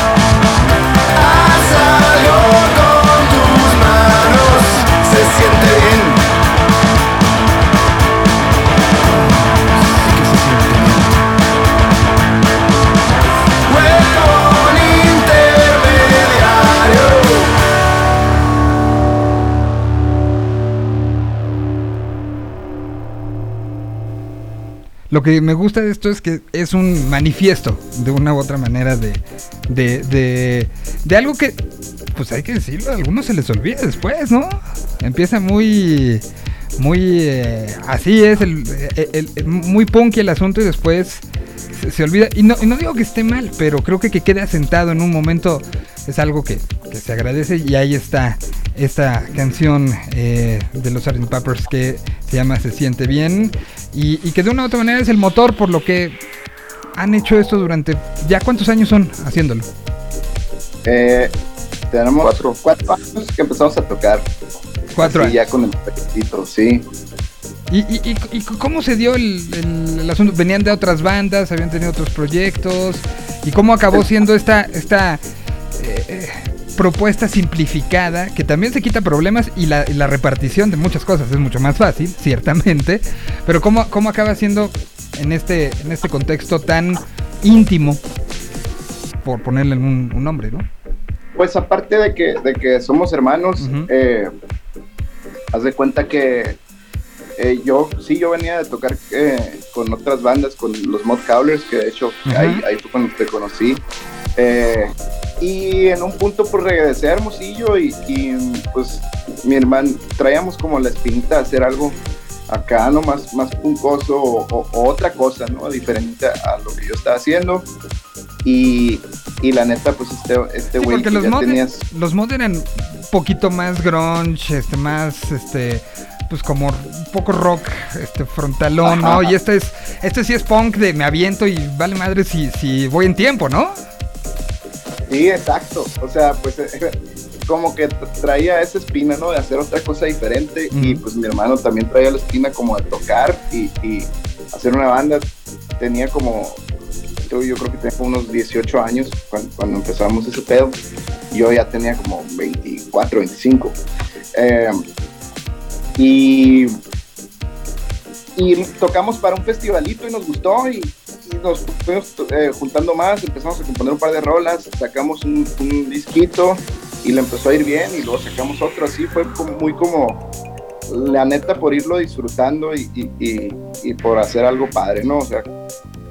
Lo que me gusta de esto es que es un manifiesto de una u otra manera de, de, de, algo que, pues hay que decirlo, a algunos se les olvida después, ¿no? Empieza muy, muy, eh, así es, el, muy punky el asunto y después se, se olvida. Y no, y no digo que esté mal, pero creo que que quede asentado en un momento es algo que, que se agradece y ahí está esta canción eh, de los Sgt. Peppers que se llama Se siente bien y, que de una u otra manera es el motor por lo que han hecho esto durante ya cuántos años son haciéndolo. Eh, tenemos cuatro. años que empezamos a tocar. Cuatro años. ya con el proyectito, sí. ¿Y, y, y- y cómo se dio el, el- el asunto? ¿Venían de otras bandas? ¿Habían tenido otros proyectos? ¿Y cómo acabó siendo esta, esta eh, eh, propuesta simplificada que también se quita problemas y la, la repartición de muchas cosas es mucho más fácil, <laughs> ciertamente? Pero ¿cómo, cómo acaba siendo en este, en este contexto tan íntimo, por ponerle un, un nombre, ¿no? Pues aparte de que, de que somos hermanos, eh, haz de cuenta que eh, yo, sí, yo venía de tocar eh, con otras bandas, con los Mod Cowlers, que de hecho ahí, ahí fue cuando te conocí. Eh, y en un punto pues regresé a Hermosillo y, y, pues mi hermano, traíamos como la espinita de hacer algo acá, ¿no? Más, más puncoso o, o- o otra cosa, ¿no? Diferente a lo que yo estaba haciendo. Y, y la neta, pues este este güey porque que los ya mod, tenías... los mod eran un poquito más grunge, este, más, este, pues como un poco rock, este, frontalón, ¿no? Y este es, este sí es punk de me aviento y vale madre si, si voy en tiempo, ¿no? Sí, exacto. O sea, pues eh, como que tra- traía esa espina, ¿no? De hacer otra cosa diferente. Y pues mi hermano también traía la espina como de tocar y, y hacer una banda. Tenía como, yo, yo creo que tenía como unos 18 años cuando, cuando empezamos ese pedo. Yo ya tenía como 24, 25. Eh, y, y tocamos para un festivalito y nos gustó y nos fuimos eh, juntando más, empezamos a componer un par de rolas, sacamos un, disquito y le empezó a ir bien y luego sacamos otro, así fue como, muy como la neta por irlo disfrutando y, por hacer algo padre, ¿no? O sea,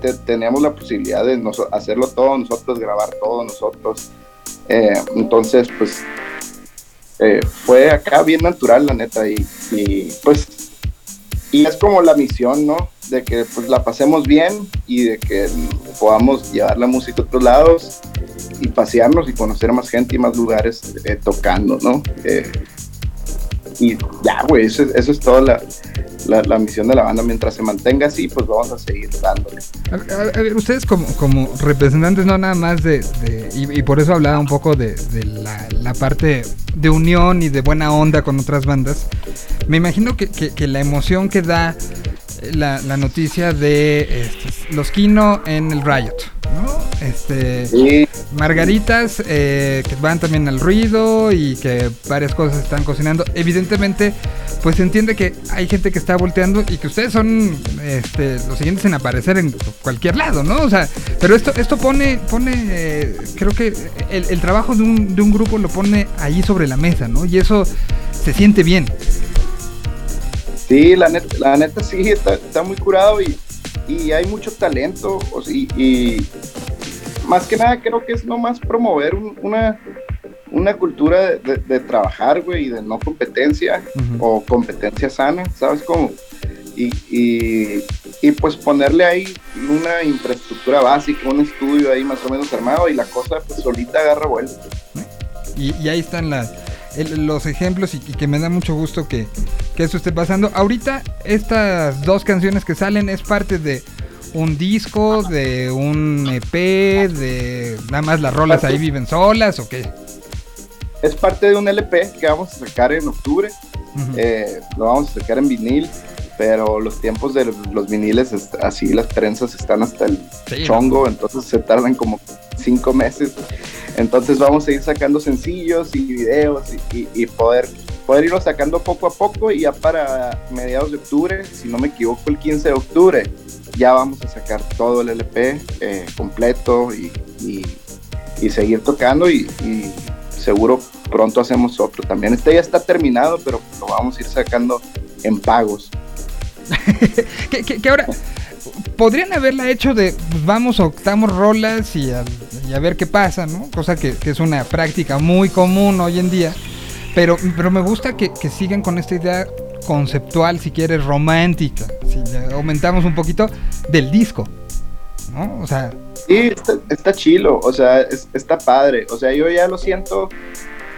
te- teníamos la posibilidad de hacerlo todo nosotros, grabar todo nosotros. Eh, entonces, pues eh, fue acá bien natural, la neta, y, y, pues, y es como la misión, ¿no? De que pues la pasemos bien y de que podamos llevar la música a otros lados y pasearnos y conocer más gente y más lugares eh, tocando, ¿no? Eh, y ya, güey, eso, es- toda la, la, misión de la banda. Mientras se mantenga así, pues vamos a seguir dándole. A, a- ustedes como, como representantes no nada más de, y, por eso hablaba un poco de, la, parte de unión y de buena onda con otras bandas, me imagino que, que- la emoción que da la, la noticia de este, los Kino en el Riot, ¿no? Este, Margaritas eh, que van también al ruido y que varias cosas están cocinando. Evidentemente, pues se entiende que hay gente que está volteando y que ustedes son este, los siguientes en aparecer en cualquier lado, ¿no? O sea, pero esto, esto pone, pone, eh, creo que el, el trabajo de un, de un grupo lo pone ahí sobre la mesa, ¿no? Y eso se siente bien. Sí, la neta, la neta sí, está, está muy curado y, y hay mucho talento. y, y más que nada creo que es nomás promover un- una, una cultura de, de- de trabajar, güey, y de no competencia o competencia sana, ¿sabes cómo? Y, y, y, pues ponerle ahí una infraestructura básica, un estudio ahí más o menos armado y la cosa pues solita agarra vuelta. Y, y ahí están las, el- los ejemplos y, y que me da mucho gusto que, que eso esté pasando. Ahorita estas dos canciones que salen es parte de un disco, de un EP, de nada más las rolas ahí viven solas o qué. Es parte de un LP que vamos a sacar en octubre. Eh, lo vamos a sacar en vinil, pero los tiempos de los, viniles, es- así las prensas están hasta el Sí. chongo, entonces se tardan como cinco meses. Entonces vamos a ir sacando sencillos y videos y, y- y poder, poder irlo sacando poco a poco y ya para mediados de octubre, si no me equivoco, el 15 de octubre, ya vamos a sacar todo el LP eh, completo y, y- seguir tocando y seguro pronto hacemos otro también. Este ya está terminado, pero lo vamos a ir sacando en pagos. <laughs> que, ahora, podrían haberla hecho de pues, vamos, octamos rolas y a, ver qué pasa, ¿no? Cosa que, es una práctica muy común hoy en día. Pero, pero me gusta que, sigan con esta idea conceptual, si quieres, romántica. Si aumentamos un poquito del disco, ¿no? O sea, Sí, está, está chilo, o sea, es- está padre. O sea, yo ya lo siento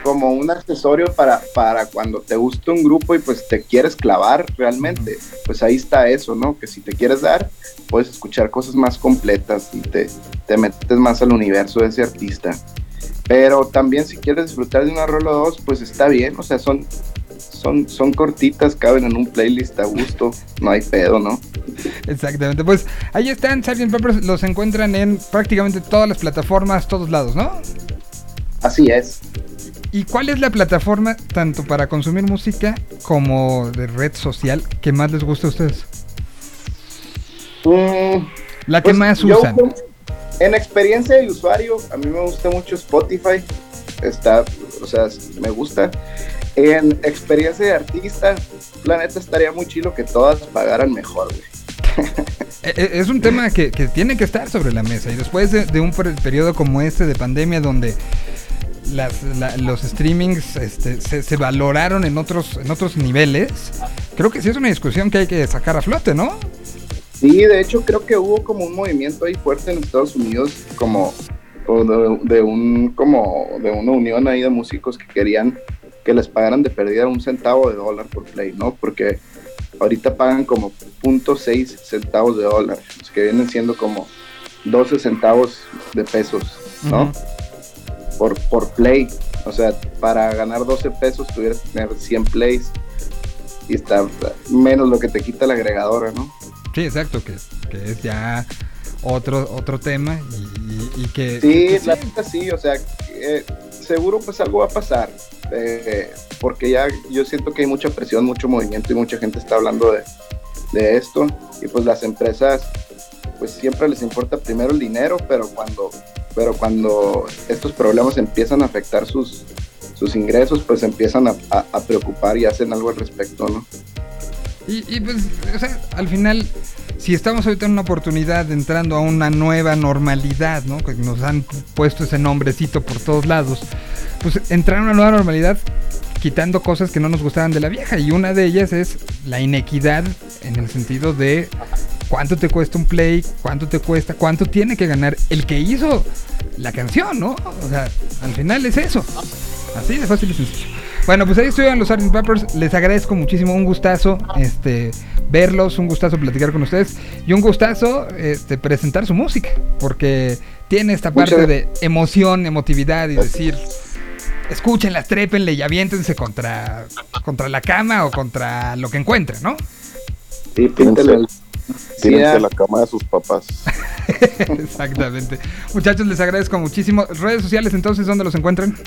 como un accesorio para, para cuando te gusta un grupo y pues te quieres clavar realmente. Pues ahí está eso, ¿no? Que si te quieres dar, puedes escuchar cosas más completas y te, te metes más al universo de ese artista. Pero también si quieres disfrutar de una rola o dos, pues está bien, o sea, son, son, son cortitas, caben en un playlist a gusto, no hay pedo, ¿no? exactamente. Pues ahí están, Sgt. Peppers, los encuentran en prácticamente todas las plataformas, todos lados, ¿no? Así es. ¿Y cuál es la plataforma, tanto para consumir música como de red social, que más les gusta a ustedes? Mm, La que Pues, más usan. En experiencia de usuario, a mí me gusta mucho Spotify. Está, o sea, me gusta. En experiencia de artista, la neta estaría muy chilo que todas pagaran mejor, güey. <laughs> E- e- Es un tema que, que tiene que estar sobre la mesa. Y después de, de un per- periodo como este de pandemia, donde las- la- los streamings este, se, se valoraron en otros, en otros niveles, creo que sí es una discusión que hay que sacar a flote, ¿no? Sí, de hecho creo que hubo como un movimiento ahí fuerte en Estados Unidos, como de, de un como de una unión ahí de músicos que querían que les pagaran de pérdida un centavo de dólar por play, ¿no? Porque ahorita pagan como 0.6 centavos de dólar, que vienen siendo como 12 centavos de pesos, ¿no? Por, por play. O sea, para ganar 12 pesos tuvieras que tener 100 plays y está menos lo que te quita la agregadora, ¿no? Sí, exacto, que, que es ya otro, otro tema y, y- y que... Sí, que la neta sí, o sea, eh, seguro pues algo va a pasar, eh, porque ya yo siento que hay mucha presión, mucho movimiento y mucha gente está hablando de, de esto y pues las empresas pues siempre les importa primero el dinero, pero cuando, pero cuando estos problemas empiezan a afectar sus, sus ingresos, pues empiezan a, preocupar y hacen algo al respecto, ¿no? Y, pues, o sea, al final, si estamos ahorita en una oportunidad entrando a una nueva normalidad, ¿no? Que nos han puesto ese nombrecito por todos lados, pues entrar a una nueva normalidad quitando cosas que no nos gustaban de la vieja. Y una de ellas es la inequidad en el sentido de cuánto te cuesta un play, cuánto te cuesta, cuánto tiene que ganar el que hizo la canción, ¿no? O sea, al final es eso. Así de fácil y sencillo. Bueno, pues ahí estuvieron los Sgt. Peppers. Les agradezco muchísimo. Un gustazo este, verlos, un gustazo platicar con ustedes y un gustazo este, presentar su música. Porque tiene esta parte de emoción, emotividad y decir, escúchenla, trépenle y aviéntense contra, contra la cama o contra lo que encuentren, ¿no? Sí, píntale tírense Sí, a la cama de sus papás. <laughs> Exactamente. Muchachos, les agradezco muchísimo. Redes sociales entonces, ¿dónde los encuentran?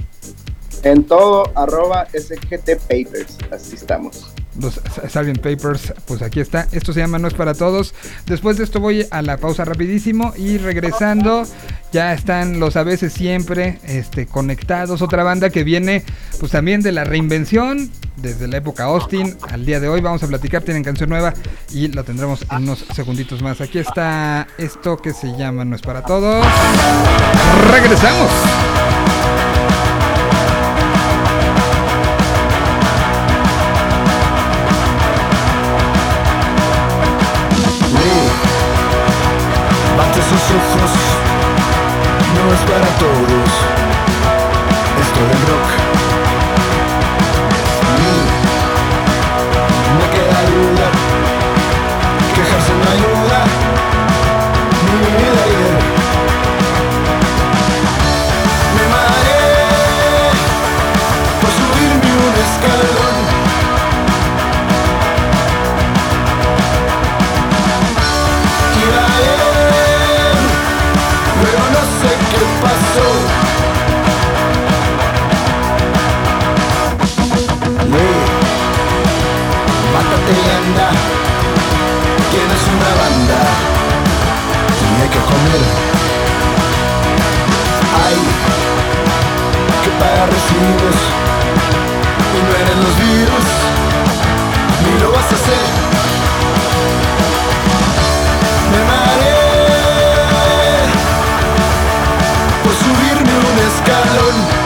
En todo, arroba SGT Papers, así estamos. Los Sgt. Papers, pues aquí está. Esto se llama No es para todos. Después de esto voy a la pausa rapidísimo y regresando ya están los a veces siempre este, conectados. Otra banda que viene pues también de la reinvención desde la época Austin al día de hoy. Vamos a platicar, tienen canción nueva y lo tendremos en unos segunditos más. Aquí está esto que se llama No es para todos. Regresamos. Para todos anda ¿Quién una banda? Tenía que comer Hay que pagar recibos Y no eres los virus Ni lo vas a hacer Me mareé Por subirme un escalón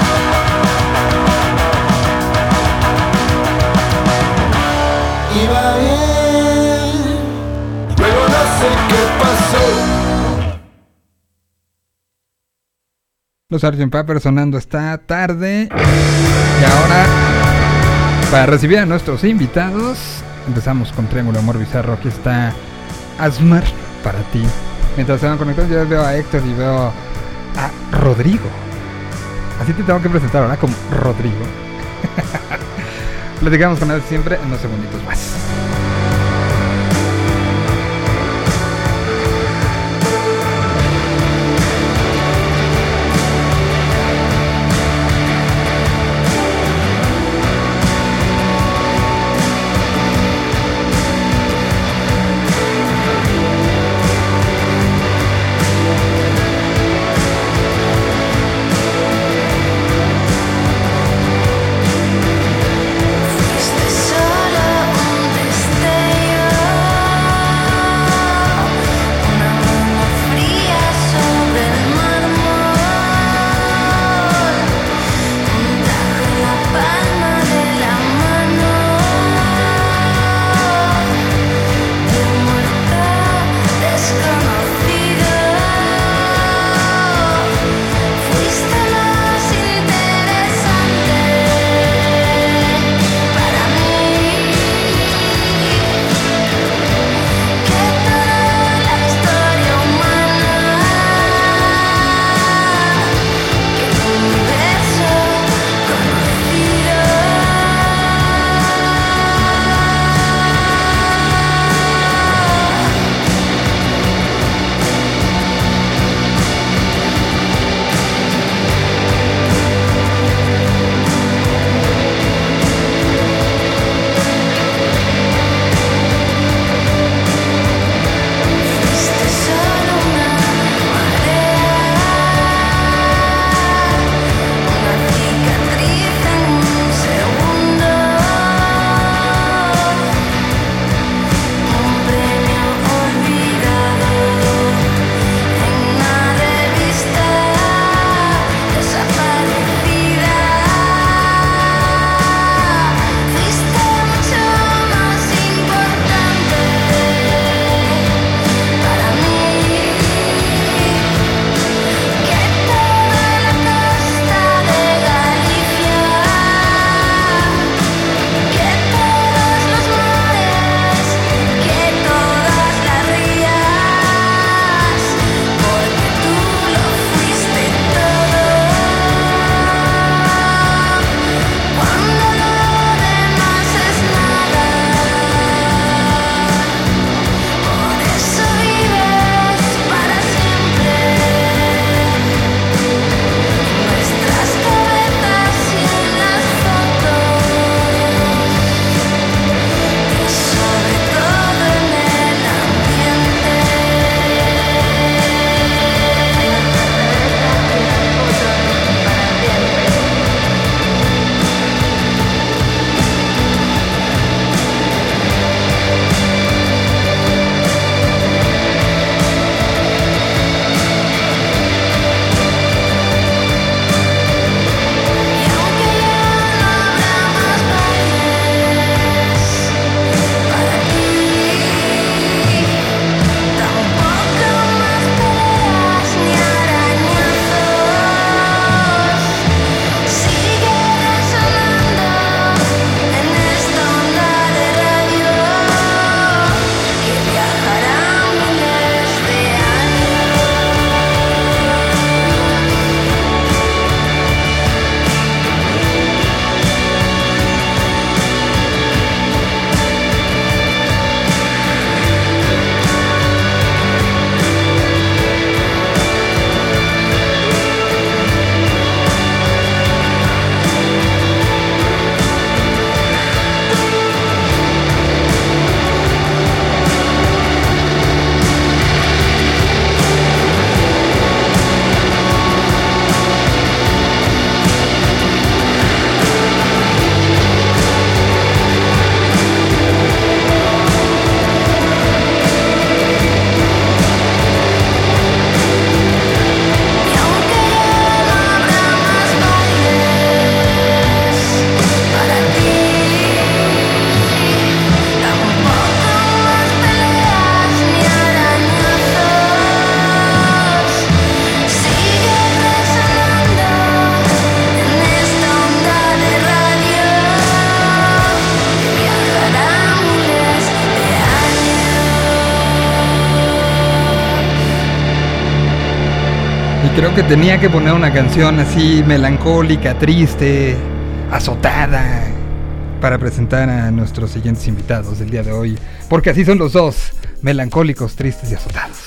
Los Sgt. Pepper sonando esta tarde. Y ahora, para recibir a nuestros invitados, empezamos con Triángulo Amor Bizarro. Aquí está Asmar para ti. Mientras se van conectando, yo veo a Héctor y veo a Rodrigo. Así te tengo que presentar ahora como Rodrigo. <laughs> Platicamos con él siempre en unos segunditos más. Que tenía que poner una canción así melancólica, triste, azotada, para presentar a nuestros siguientes invitados del día de hoy. Porque así son los dos, melancólicos, tristes y azotados.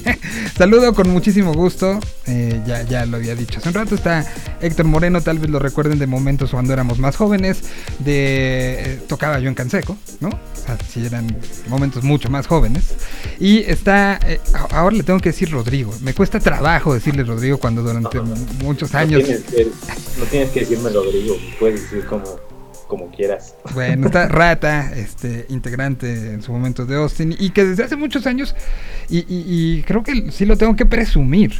<laughs> Saludo con muchísimo gusto. eh, ya, ya lo había dicho hace un rato. Está Héctor Moreno, tal vez lo recuerden de momentos cuando éramos más jóvenes. De eh, tocaba yo en Canseco, ¿no? O sí eran momentos mucho más jóvenes. Y está, eh, ahora le tengo que decir Rodrigo. Me cuesta trabajo decirle Rodrigo cuando durante muchos No años. tienes, que, no tienes que decirme Rodrigo, puedes decir como, como quieras. Bueno, está <laughs> Rata, este, integrante en su momento de Austin, y que desde hace muchos años, y, y- y creo que sí lo tengo que presumir,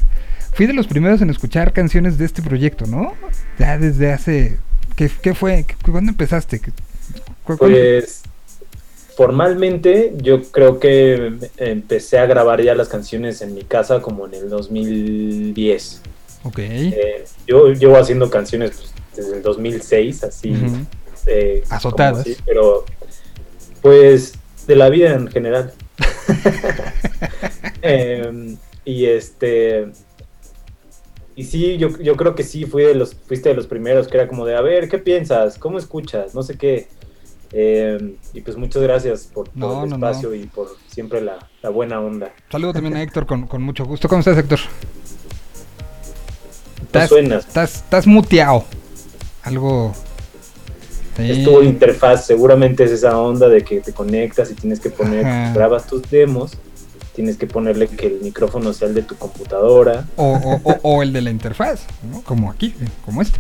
fui de los primeros en escuchar canciones de este proyecto, ¿no? Ya desde hace... ¿Qué, qué fue? ¿Qué- ¿Cuándo empezaste? ¿Qué- cu- cuándo- Pues formalmente yo creo que empecé a grabar ya las canciones en mi casa como en el 2010. Ok. Eh, yo llevo haciendo canciones pues, desde el 2006, así. Ujú. eh, como Azotadas. así, pero pues de la vida en general. <laughs> Em, y este y sí, yo, yo creo que sí fui de los, fuiste de los primeros que era como de a ver, ¿qué piensas? ¿Cómo escuchas? No sé qué. Em, y pues muchas gracias por, por No, el no, no. espacio y por siempre la, la buena onda. Saludo también a Héctor con, con mucho gusto. ¿Cómo estás, Héctor? No suenas. Estás, estás muteado. Algo... Sí. Es tu interfaz, seguramente es esa onda de que te conectas y tienes que poner, Ajá. grabas tus demos, tienes que ponerle que el micrófono sea el de tu computadora. O, o- o- o el de la interfaz, ¿no? Como aquí, como este.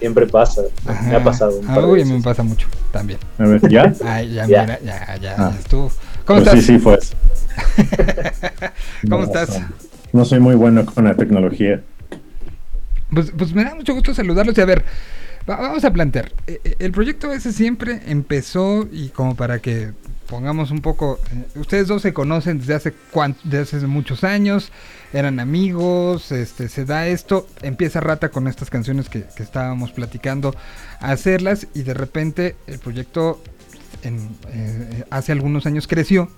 Siempre pasa, me ha pasado un par de veces. me pasa mucho también. A ver, ¿ya? Ay, ya, Ya. mira, ya, ya, Ah. ya estuvo. ¿Cómo Pues estás? Sí, sí, fue eso. <laughs> ¿Cómo No, estás? no, soy muy bueno con la tecnología. Pues, pues me da mucho gusto saludarlos y a ver, va- vamos a plantear. eh, eh, El proyecto ese siempre empezó y como para que pongamos un poco, eh, ustedes dos se conocen desde hace cuan- desde hace muchos años, eran amigos, este, se da esto, empieza Rata con estas canciones que, que estábamos platicando a hacerlas y de repente el proyecto en, eh, hace algunos años creció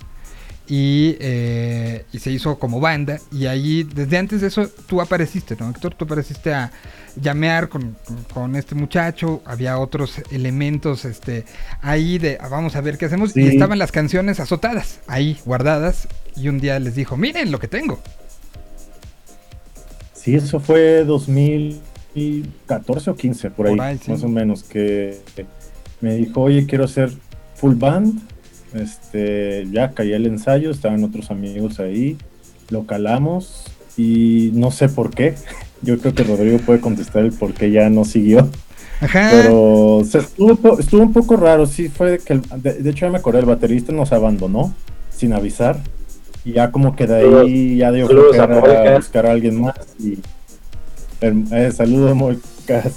y, eh, y se hizo como banda y ahí desde antes de eso tú apareciste, ¿no, Héctor? Tú apareciste a llamear con, con- con este muchacho, había otros elementos este, ahí de "Ah, vamos a ver qué hacemos y estaban las canciones azotadas ahí guardadas y un día les dijo, miren lo que tengo. Sí, eso fue 2014 o 15, por ahí, Por ahí, sí. más o menos, que me dijo, oye, quiero hacer full band. Este, ya caí el ensayo, estaban otros amigos ahí, lo calamos y no sé por qué. <laughs> Yo creo que Rodrigo puede contestar el por qué ya no siguió. Ajá. Pero o sea, estuvo, estuvo un poco raro, sí, fue que, el- de, de hecho ya me acordé, el baterista nos abandonó sin avisar. Y ya como que de ahí ya dio a Moicas. buscar a alguien más. Y, el- eh, saludos, Moicas.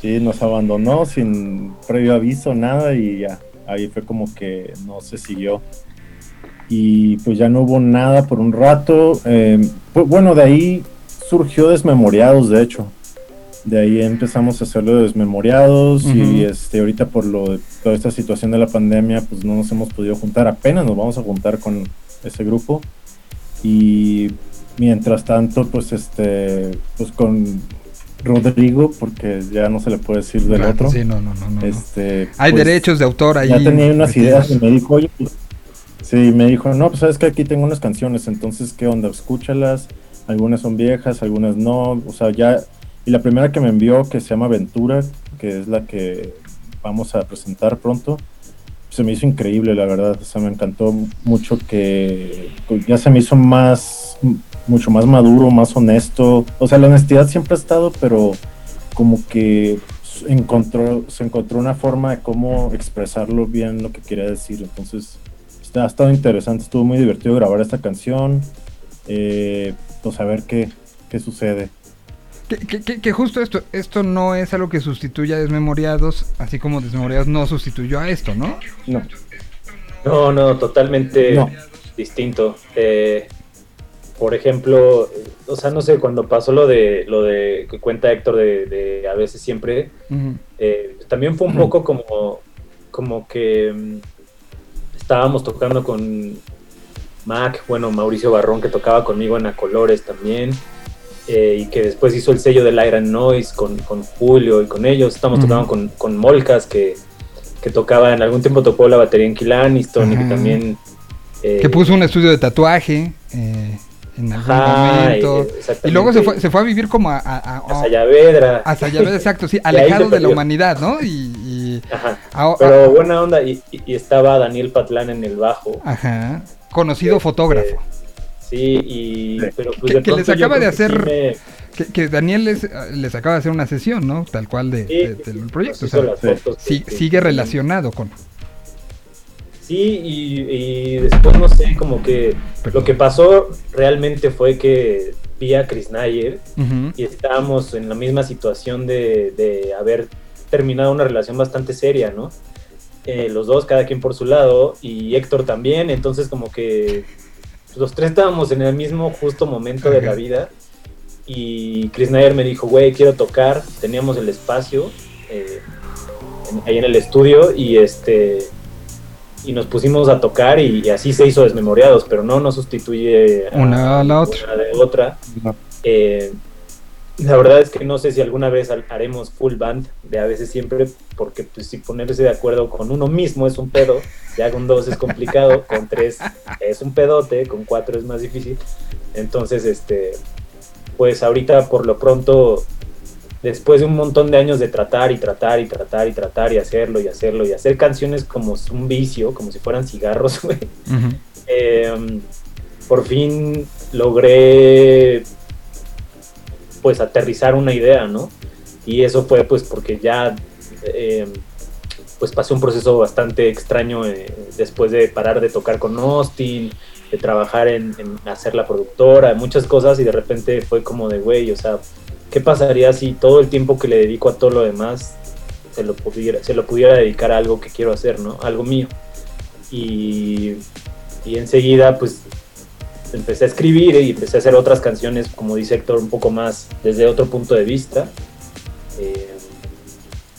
Sí, nos abandonó sin previo aviso, nada, y ya, ahí fue como que no se siguió. Y pues ya no hubo nada por un rato. eh, pues, bueno, de ahí surgió Desmemoriados, de hecho. De ahí empezamos a hacerlo de desmemoriados y este ahorita por lo de toda esta situación de la pandemia pues no nos hemos podido juntar, apenas nos vamos a juntar con ese grupo y mientras tanto pues este pues con Rodrigo porque ya no se le puede decir del Claro, otro. sí, no, no, no. Este Hay pues, derechos de autor ahí. ya tenía unas metidos. ideas y me dijo, oye, pues, sí, me dijo, no, pues sabes que aquí tengo unas canciones, entonces, ¿qué onda? Escúchalas, algunas son viejas, algunas no, o sea, ya, y la primera que me envió, que se llama Aventura, que es la que vamos a presentar pronto, se me hizo increíble, la verdad, o sea, me encantó mucho que pues, ya se me hizo más, mucho más maduro, más honesto, o sea, la honestidad siempre ha estado, pero como que encontró, se encontró una forma de cómo expresarlo bien lo que quería decir. Entonces, ha estado interesante, estuvo muy divertido grabar esta canción. Eh, pues a ver qué, qué sucede. Que, que- que- que justo esto, esto no es algo que sustituya a Desmemoriados, así como Desmemoriados no sustituyó a esto, ¿no? No. No, no, totalmente No. distinto. Eh, por ejemplo, o sea, no sé, cuando pasó lo de lo de que cuenta Héctor de, de a veces siempre, eh, también fue un poco como, como que mm, estábamos tocando con Mac, bueno, Mauricio Barrón que tocaba conmigo en A Colores también. Eh, y que después hizo el sello del Iron Noise con, con Julio y con ellos. Estamos Ujú. tocando con, con Molcas, que, que tocaba, en algún tiempo tocó la batería en Kill Aniston y que también... eh, Que puso un estudio de tatuaje eh, en algún Ajá, momento. y-. Y luego se fue, se fue a vivir como a... a, a- a Sayavedra. a Sayavedra, exacto, sí, <laughs> alejado de la humanidad, ¿no? Y... y- Ajá. a- Pero buena onda, y, y- y estaba Daniel Patlán en el bajo. Ajá. Conocido fotógrafo. Sí, y... Pero pues Que, que les acaba de creo que sí hacer... me- Que, Daniel les, les acaba de hacer una sesión, ¿no? Tal cual de, Sí, de- del proyecto. o sea, fotos sigue relacionado con... Sí, y, y después no sé, como que lo que pasó realmente fue que vi a Chris Nayer y estábamos en la misma situación de, de haber terminado una relación bastante seria, ¿no? Eh, los dos, cada quien por su lado, y Héctor también, entonces como que los tres estábamos en el mismo justo momento de la vida y Chris Nayer me dijo, güey, quiero tocar, teníamos el espacio eh, en- ahí en el estudio y este y nos pusimos a tocar y, y así se hizo Desmemoriados, pero no nos sustituye a Una a la otra. una de otra. Eh, la verdad es que no sé si alguna vez ha- haremos full band de a veces siempre, porque pues si ponerse de acuerdo con uno mismo es un pedo, ya con dos es complicado, con tres es un pedote, con cuatro es más difícil. Entonces, este, pues ahorita por lo pronto, después de un montón de años de tratar y tratar y tratar y tratar y hacerlo y hacerlo y hacer canciones como un vicio, como si fueran cigarros, <laughs> güey. Eh, por fin logré pues aterrizar una idea, ¿no? Y eso fue pues porque ya eh, pues pasé un proceso bastante extraño eh, después de parar de tocar con Austin, de trabajar en, en hacer la productora, muchas cosas y de repente fue como de güey, o sea, ¿qué pasaría si todo el tiempo que le dedico a todo lo demás se lo pudiera, se lo pudiera dedicar a algo que quiero hacer, ¿no? Algo mío. Y, y enseguida pues empecé a escribir y empecé a hacer otras canciones, como dice Héctor, un poco más desde otro punto de vista. Eh,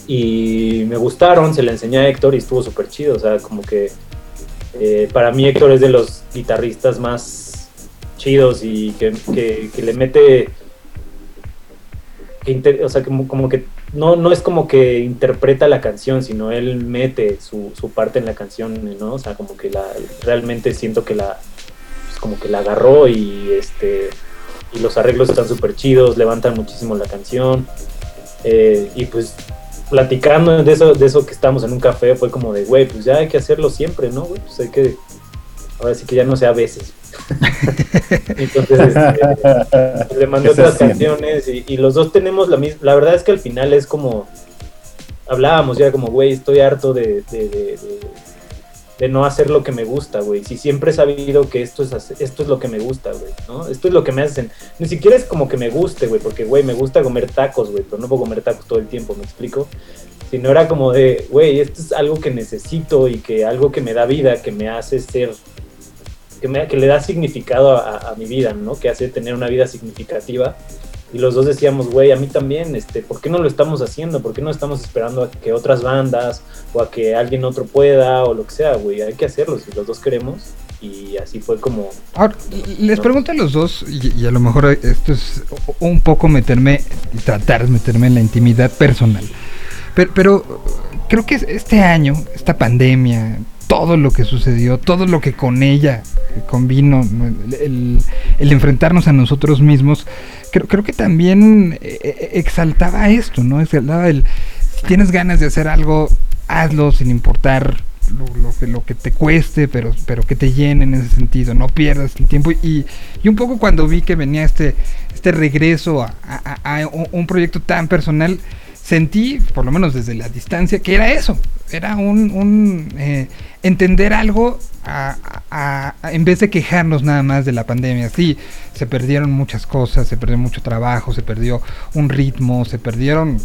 y me gustaron, se le enseñé a Héctor y estuvo súper chido, o sea, como que eh, para mí Héctor es de los guitarristas más chidos y que, que- le mete, o sea, como, como que no, no es como que interpreta la canción, sino él mete su, su parte en la canción, ¿no? O sea, como que la, realmente siento que la, como que la agarró y este, y los arreglos están súper chidos, levantan muchísimo la canción. Eh, y pues platicando de eso, de eso que estamos en un café, fue como de, güey, pues ya hay que hacerlo siempre, ¿no? Güey, pues hay que, ahora sí que ya no sea a veces. <laughs> Entonces, este, le mandé otras canciones y, y los dos tenemos la misma, la verdad es que al final es como, hablábamos ya como, güey, estoy harto de, de, de- de- de no hacer lo que me gusta, güey. Si siempre he sabido que esto es, esto es lo que me gusta, güey, ¿no? Esto es lo que me hacen. Ni siquiera es como que me guste, güey, porque, güey, me gusta comer tacos, güey, pero no puedo comer tacos todo el tiempo, ¿me explico? Sino era como de, güey, esto es algo que necesito y que algo que me da vida, que me hace ser, que, me, que le da significado a, a mi vida, ¿no? Que hace tener una vida significativa. Y los dos decíamos, güey, a mí también, este, ¿por qué no lo estamos haciendo? ¿Por qué no estamos esperando a que otras bandas o a que alguien otro pueda o lo que sea, güey? Hay que hacerlo si los dos queremos. Y así fue como... Ahora, les pregunto a los dos, y, y a lo mejor esto es un poco meterme, tratar de meterme en la intimidad personal. Pero, pero creo que este año, esta pandemia, todo lo que sucedió, todo lo que con ella convino, ¿no? el, el- enfrentarnos a nosotros mismos, creo, creo que también eh, eh, exaltaba esto, ¿no? Exaltaba el, si tienes ganas de hacer algo, hazlo sin importar lo, que, lo que te cueste, pero, pero que te llene en ese sentido, no pierdas el tiempo. Y, y un poco cuando vi que venía este, este regreso a, a- a- un proyecto tan personal, sentí, por lo menos desde la distancia, que era eso, era un, un, eh, entender algo a- a- en vez de quejarnos nada más de la pandemia. Sí, se perdieron muchas cosas, se perdió mucho trabajo, se perdió un ritmo, se perdieron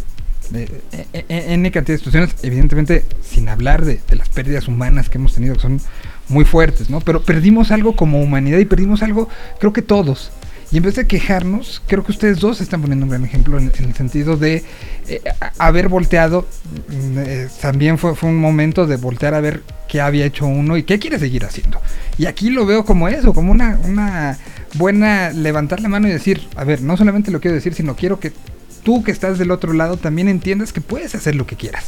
eh, eh, eh, N cantidad de situaciones, evidentemente sin hablar de, de las pérdidas humanas que hemos tenido, que son muy fuertes, ¿no? Pero perdimos algo como humanidad y perdimos algo, creo que todos. Y en vez de quejarnos, creo que ustedes dos están poniendo un gran ejemplo en, el sentido de eh, haber volteado. mm, eh, también fue, fue un momento de voltear a ver qué había hecho uno y qué quiere seguir haciendo. Y aquí lo veo como eso, como una, una, buena levantar la mano y decir, a ver, no solamente lo quiero decir, sino quiero que tú que estás del otro lado también entiendas que puedes hacer lo que quieras,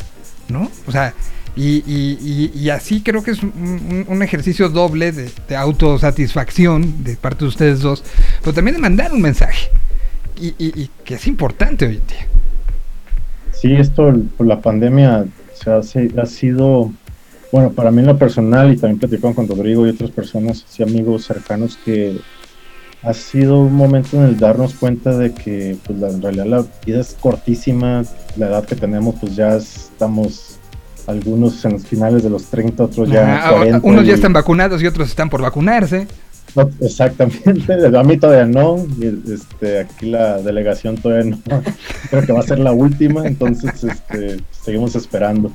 ¿no? O sea, y, y- y- así creo que es un, ejercicio doble de, de autosatisfacción de parte de ustedes dos, pero también de mandar un mensaje, y, y- que es importante hoy en día. Sí, esto por la pandemia sí, ha sido, bueno, para mí en lo personal y también platicando con Rodrigo y otras personas, así amigos cercanos, que ha sido un momento en el darnos cuenta de que pues, en realidad la vida es cortísima, la edad que tenemos pues ya estamos algunos en los finales de los 30, otros ya Ajá, 40. unos ya y- están vacunados y otros están por vacunarse. no, exactamente, <laughs> a mí todavía no, este, aquí la delegación todavía no, <laughs> creo que va a ser la última, entonces este, seguimos esperando.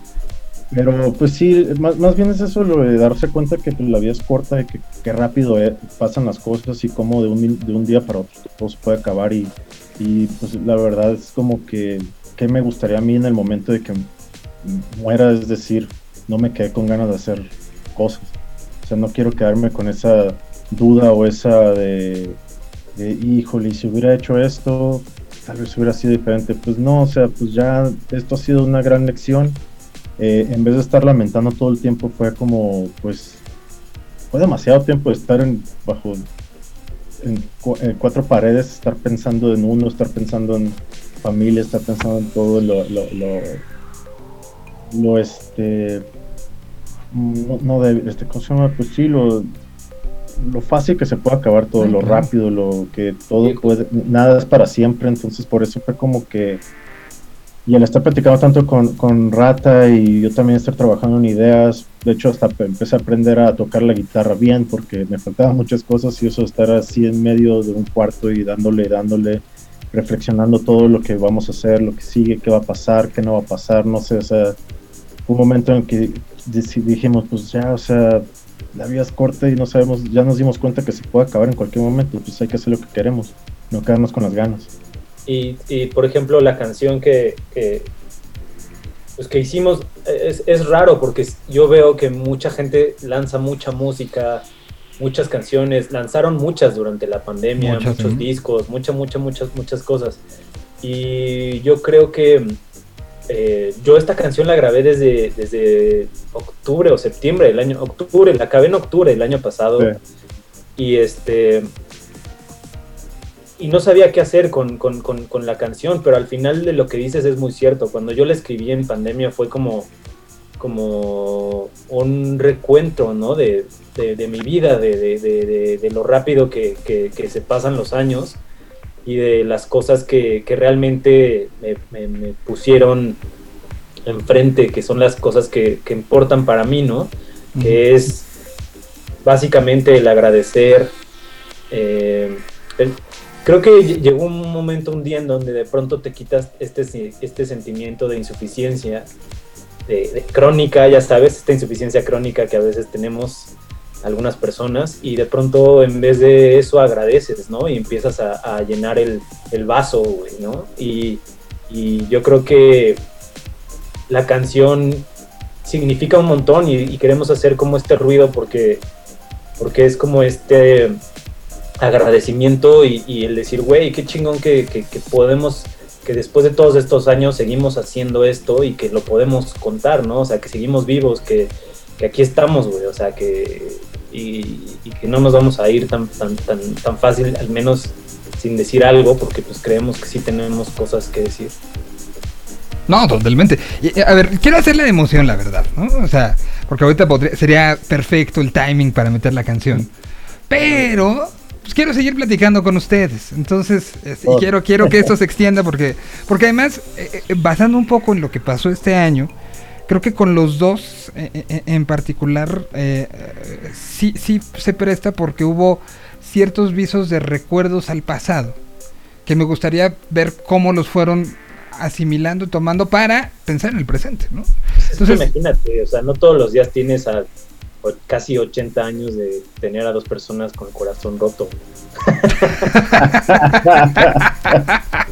Pero pues sí, más, más bien es eso lo de darse cuenta que pues, la vida es corta y que, que rápido eh, pasan las cosas y como de un, de un día para otro todo se puede acabar y, y pues la verdad es como que, que me gustaría a mí en el momento de que muera, es decir, no me quedé con ganas de hacer cosas. O sea, no quiero quedarme con esa duda o esa de, de híjole, si hubiera hecho esto, tal vez hubiera sido diferente. Pues no, o sea, pues ya esto ha sido una gran lección. Eh, en vez de estar lamentando todo el tiempo, fue como, pues, fue demasiado tiempo de estar en, bajo en cuatro paredes, estar pensando en uno, estar pensando en familia, estar pensando en todo lo, lo, lo, lo, este, no, no de, este, ¿cómo se llama? Pues sí, lo, lo fácil que se puede acabar todo, lo claro. rápido, lo que todo puede, nada es para siempre, entonces por eso fue como que, y al estar platicando tanto con, con Rata y yo también estar trabajando en ideas, de hecho hasta pe- empecé a aprender a tocar la guitarra bien porque me faltaban muchas cosas y eso estar así en medio de un cuarto y dándole, dándole, reflexionando todo lo que vamos a hacer, lo que sigue, qué va a pasar, qué no va a pasar, no sé, o sea, un momento en que deci- dijimos, pues ya, o sea, la vida es corta y no sabemos, ya nos dimos cuenta que se puede acabar en cualquier momento, pues hay que hacer lo que queremos, no quedarnos con las ganas. Y, y, por ejemplo, la canción que, que, pues, que hicimos es, es raro porque yo veo que mucha gente lanza mucha música, muchas canciones, lanzaron muchas durante la pandemia, Muchas, muchos sí. discos, muchas, muchas, muchas, muchas cosas. Y yo creo que eh, yo esta canción la grabé desde, desde octubre o septiembre del año, octubre, la acabé en octubre del año pasado. Sí. Y este y no sabía qué hacer con, con- con- con la canción, pero al final de lo que dices es muy cierto. Cuando yo la escribí en pandemia fue como, como un recuento ¿no? de, de- de mi vida, de, de- lo rápido que, que- que se pasan los años y de las cosas que, que realmente me, me- me pusieron enfrente, que son las cosas que, que importan para mí, ¿no? Que es básicamente el agradecer. eh, el- creo que ll- llegó un momento, un día en donde de pronto te quitas este, este sentimiento de insuficiencia, de, de crónica, ya sabes, esta insuficiencia crónica que a veces tenemos algunas personas y de pronto en vez de eso agradeces, ¿no? Y empiezas a, llenar el, el vaso, güey, ¿no? Y, y yo creo que la canción significa un montón y, queremos hacer como este ruido porque, porque es como este agradecimiento y, y el decir, güey, qué chingón que, que- que podemos, que después de todos estos años seguimos haciendo esto y que lo podemos contar, ¿no? O sea, que seguimos vivos, que, que aquí estamos, güey, o sea, que y, y que no nos vamos a ir tan, tan, tan, tan fácil, al menos sin decir algo, porque pues creemos que sí tenemos cosas que decir. No, totalmente. Eh, a ver, quiero hacerle de emoción, la verdad, ¿no? O sea, porque ahorita podría- sería perfecto el timing para meter la canción. Pero, pues quiero seguir platicando con ustedes. Entonces, es- y Oh. quiero, quiero que <laughs> esto se extienda porque, porque además, eh, eh, basando un poco en lo que pasó este año, creo que con los dos eh, eh, en particular, eh, eh, sí, sí se presta porque hubo ciertos visos de recuerdos al pasado que me gustaría ver cómo los fueron asimilando, tomando para pensar en el presente, ¿no? Entonces, imagínate, o sea, no todos los días tienes a casi 80 años de tener a dos personas con el corazón roto. <laughs>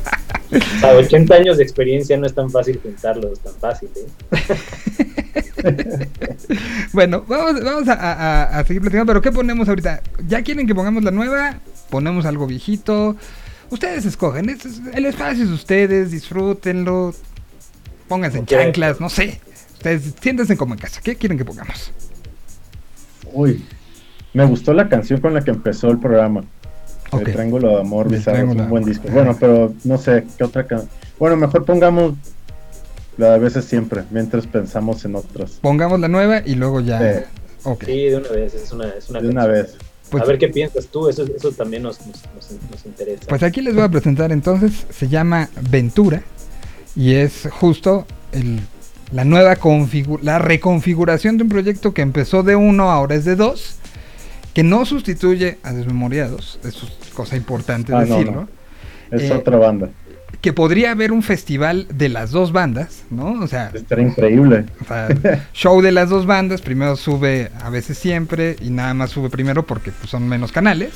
O sea, 80 años de experiencia no es tan fácil juntarlos, tan fácil, ¿eh? <laughs> Bueno, vamos, vamos a, a- a seguir platicando, pero ¿qué ponemos ahorita? ¿Ya quieren que pongamos la nueva ponemos algo viejito. Ustedes escogen, este es- el espacio es de ustedes, disfrútenlo, pónganse en chanclas, no sé. Ustedes siéntense como en casa. ¿Qué quieren que pongamos? Uy, me gustó la canción con la que empezó el programa. El Triángulo de Amor El Bizarro, es un buen disco. Bueno, pero no sé, ¿qué otra canción? Bueno, mejor pongamos la de veces siempre, mientras pensamos en otras. Pongamos la nueva y luego ya. Sí. De una vez, es una, es una De una vez. Pues- a ver qué piensas tú, eso, eso también nos, nos, nos- nos interesa. Pues aquí les voy a presentar entonces, se llama Ventura y es justo el- la nueva configu- la reconfiguración de un proyecto que empezó de uno, ahora es de dos, que no sustituye a Desmemoriados, eso es cosa importante Ah, decirlo, no. Es Eh, otra banda. que podría haber un festival de las dos bandas, ¿no? O sea, Estaría increíble. o sea, show de las dos bandas, primero sube a veces siempre y nada más sube primero porque pues, son menos canales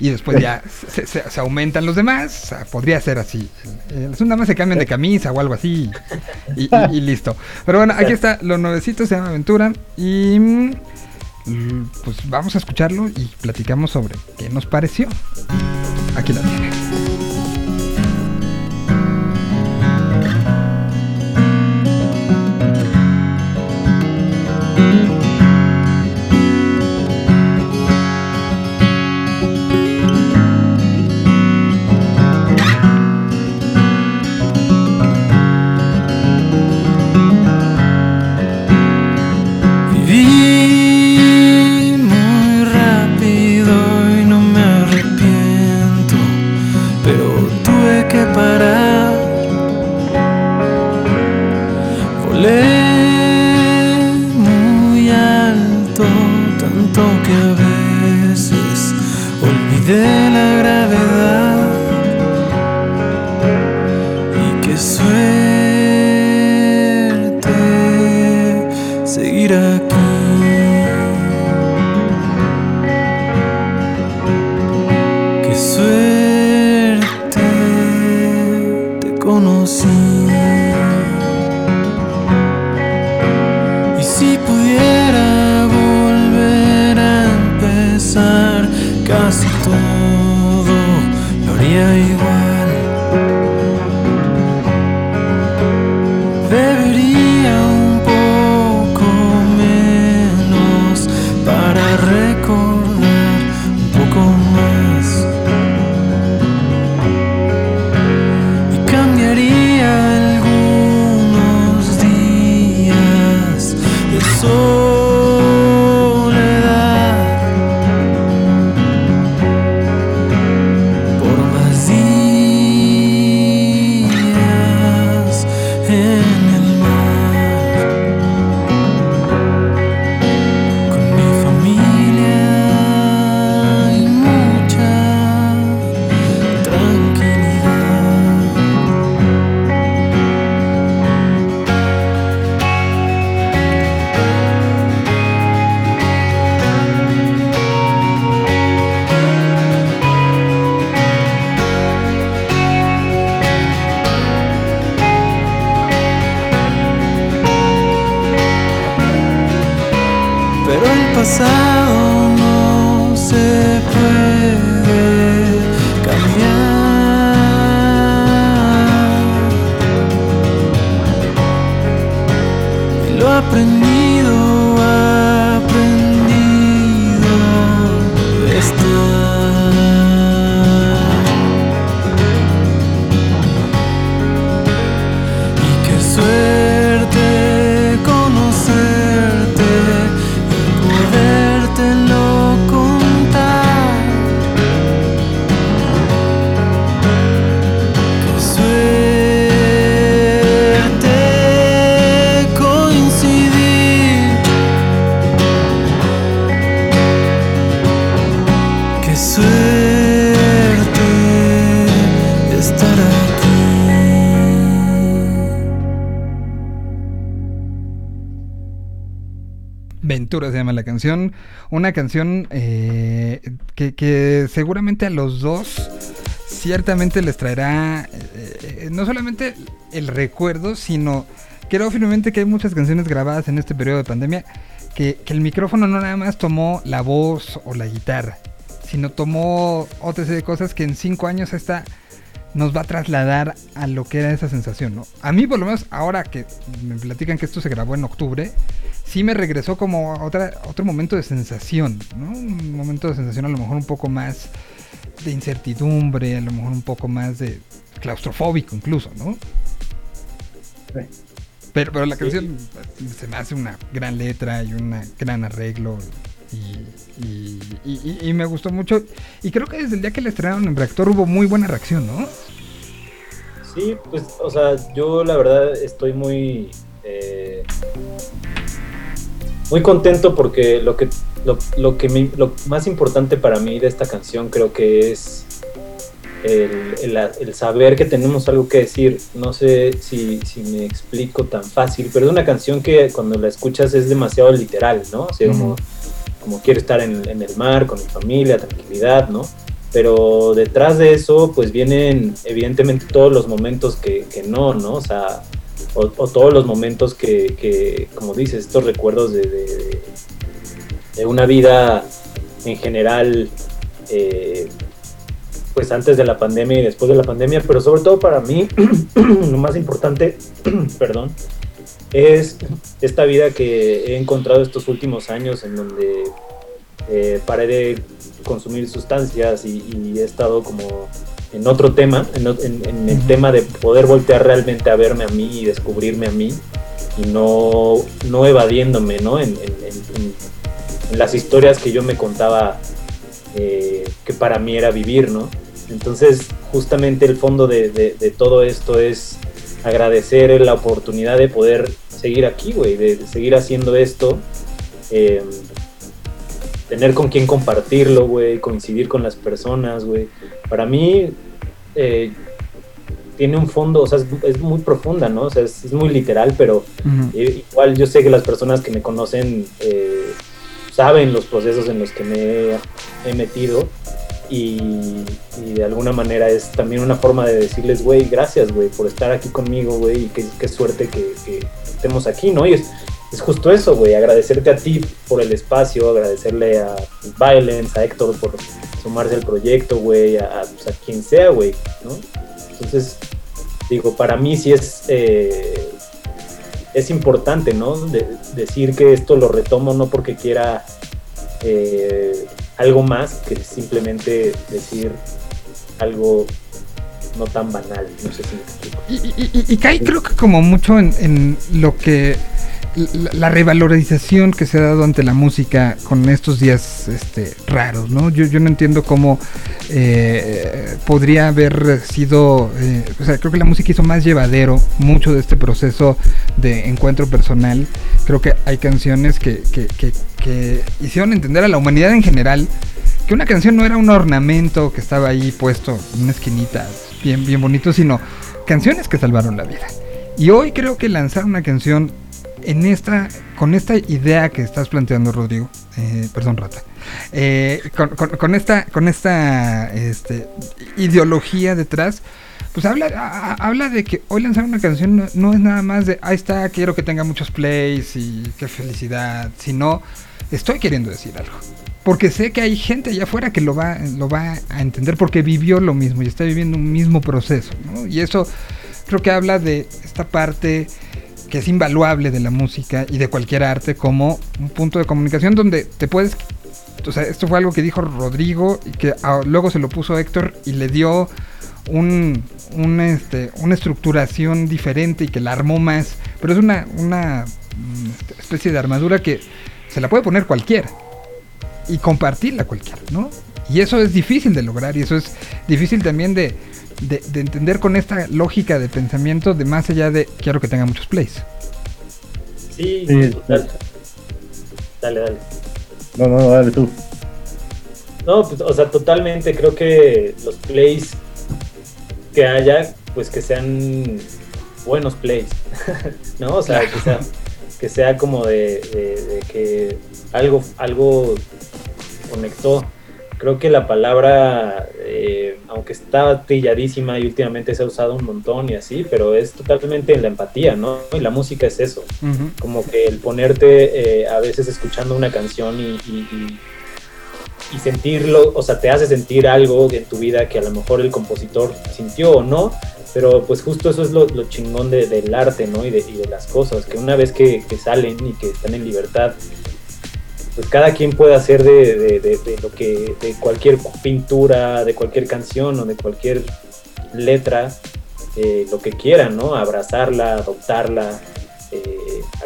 y después ya <laughs> se, se- se aumentan los demás, o sea, podría ser así. Nada más se cambian de camisa o algo así y, y- y listo. Pero bueno, aquí <laughs> está, lo nuevecito se llama Aventura y mm, pues vamos a escucharlo y platicamos sobre qué nos pareció. Aquí la tienen. Una canción eh, que, que seguramente a los dos ciertamente les traerá eh, eh, no solamente el recuerdo, sino creo firmemente que hay muchas canciones grabadas en este periodo de pandemia que, que el micrófono no nada más tomó la voz o la guitarra, sino tomó otra serie de cosas que en cinco años esta nos va a trasladar a lo que era esa sensación, ¿no? A mí, por lo menos, ahora que me platican que esto se grabó en octubre, sí me regresó como a otra, otro momento de sensación, ¿no? Un momento de sensación a lo mejor un poco más de incertidumbre, a lo mejor un poco más de claustrofóbico incluso, ¿no? Pero, pero la canción se me hace una gran letra y un gran arreglo y, y- y- y- y me gustó mucho. Y creo que desde el día que la estrenaron en Reactor hubo muy buena reacción, ¿no? Sí, pues, o sea, yo la verdad estoy muy. eh, muy contento porque lo que, lo, lo que me- lo más importante para mí de esta canción creo que es el, saber que tenemos algo que decir. No sé si, si me explico tan fácil, pero es una canción que cuando la escuchas es demasiado literal, ¿no? O sea, como, como quiero estar en, en el mar, con mi familia, tranquilidad, ¿no? Pero detrás de eso, pues vienen evidentemente todos los momentos que, que no, ¿no? O sea, o, todos los momentos que, como dices, estos recuerdos de, una vida en general, eh, pues antes de la pandemia y después de la pandemia, pero sobre todo para mí, <clears throat> lo más importante, <clears throat> perdón, es esta vida que he encontrado estos últimos años en donde eh, paré de consumir sustancias y he estado como en otro tema, en, en- en el tema de poder voltear realmente a verme a mí y descubrirme a mí y no, no evadiéndome ¿no? En- en las historias que yo me contaba eh, que para mí era vivir, ¿no? Entonces, justamente el fondo de, de- de todo esto es agradecer la oportunidad de poder seguir aquí, güey, de, de seguir haciendo esto, eh, tener con quien compartirlo, güey, coincidir con las personas, güey. Para mí, eh, tiene un fondo, o sea, es, es muy profunda, ¿no? O sea, es, es muy literal, pero eh, igual yo sé que las personas que me conocen eh, saben los procesos en los que me he, he metido y, y de alguna manera es también una forma de decirles, güey, gracias, güey, por estar aquí conmigo, güey, y qué, qué suerte que, que estemos aquí, ¿no? Y es, es justo eso, güey, agradecerte a ti por el espacio, agradecerle a Violence, a Héctor por sumarse al proyecto, güey, a, pues, a quien sea, güey, ¿no? Entonces, digo, para mí sí es, eh, es importante, ¿no? De- decir que esto lo retomo no porque quiera eh, algo más que simplemente decir algo no tan banal, no sé si me explico. Y, y- y cae creo que como mucho en, en lo que la, revalorización que se ha dado ante la música con estos días este, raros, ¿no? Yo, yo no entiendo cómo eh, podría haber sido, eh, o sea, creo que la música hizo más llevadero mucho de este proceso de encuentro personal. Creo que hay canciones que, que, que, que hicieron entender a la humanidad en general que una canción no era un ornamento que estaba ahí puesto en una esquinita bien, bien bonito, sino canciones que salvaron la vida. Y hoy creo que lanzar una canción en esta, con esta idea que estás planteando, Rodrigo, eh, perdón, Rata, eh, con, con- esta, con esta este, ideología detrás, pues habla, habla de que hoy lanzar una canción no, es nada más de, ahí está, quiero que tenga muchos plays y qué felicidad, sino estoy queriendo decir algo. Porque sé que hay gente allá afuera que lo va, lo va a entender porque vivió lo mismo y está viviendo un mismo proceso. Y eso creo que habla de esta parte que es invaluable de la música y de cualquier arte como un punto de comunicación donde te puedes... O sea, esto fue algo que dijo Rodrigo y que luego se lo puso Héctor y le dio un, un, este, una estructuración diferente y que la armó más. Pero es una, una mm, este, especie de armadura que se la puede poner cualquiera y compartirla cualquiera, ¿no? Y eso es difícil de lograr y eso es difícil también de, de- de entender con esta lógica de pensamiento de más allá de quiero que tenga muchos plays. Sí, Sí, total. Dale, dale. No, no, no, dale tú. No, pues, o sea, totalmente creo que los plays que haya, pues que sean buenos plays, <laughs> ¿no? O sea, que sea, que sea como de, de- de que algo, algo conectó. Creo que la palabra, eh, aunque está trilladísima y últimamente se ha usado un montón y así, pero es totalmente la empatía, ¿no? Y la música es eso. como que el ponerte eh, a veces escuchando una canción y, y- y- y sentirlo, o sea, te hace sentir algo en tu vida que a lo mejor el compositor sintió o no, pero pues justo eso es lo, lo chingón de- del arte, ¿no? Y de, y de las cosas, que una vez que, que salen y que están en libertad, pues cada quien puede hacer de, de- de- de lo que, de cualquier pintura, de cualquier canción o de cualquier letra, eh, lo que quiera, ¿no? Abrazarla, adoptarla, eh,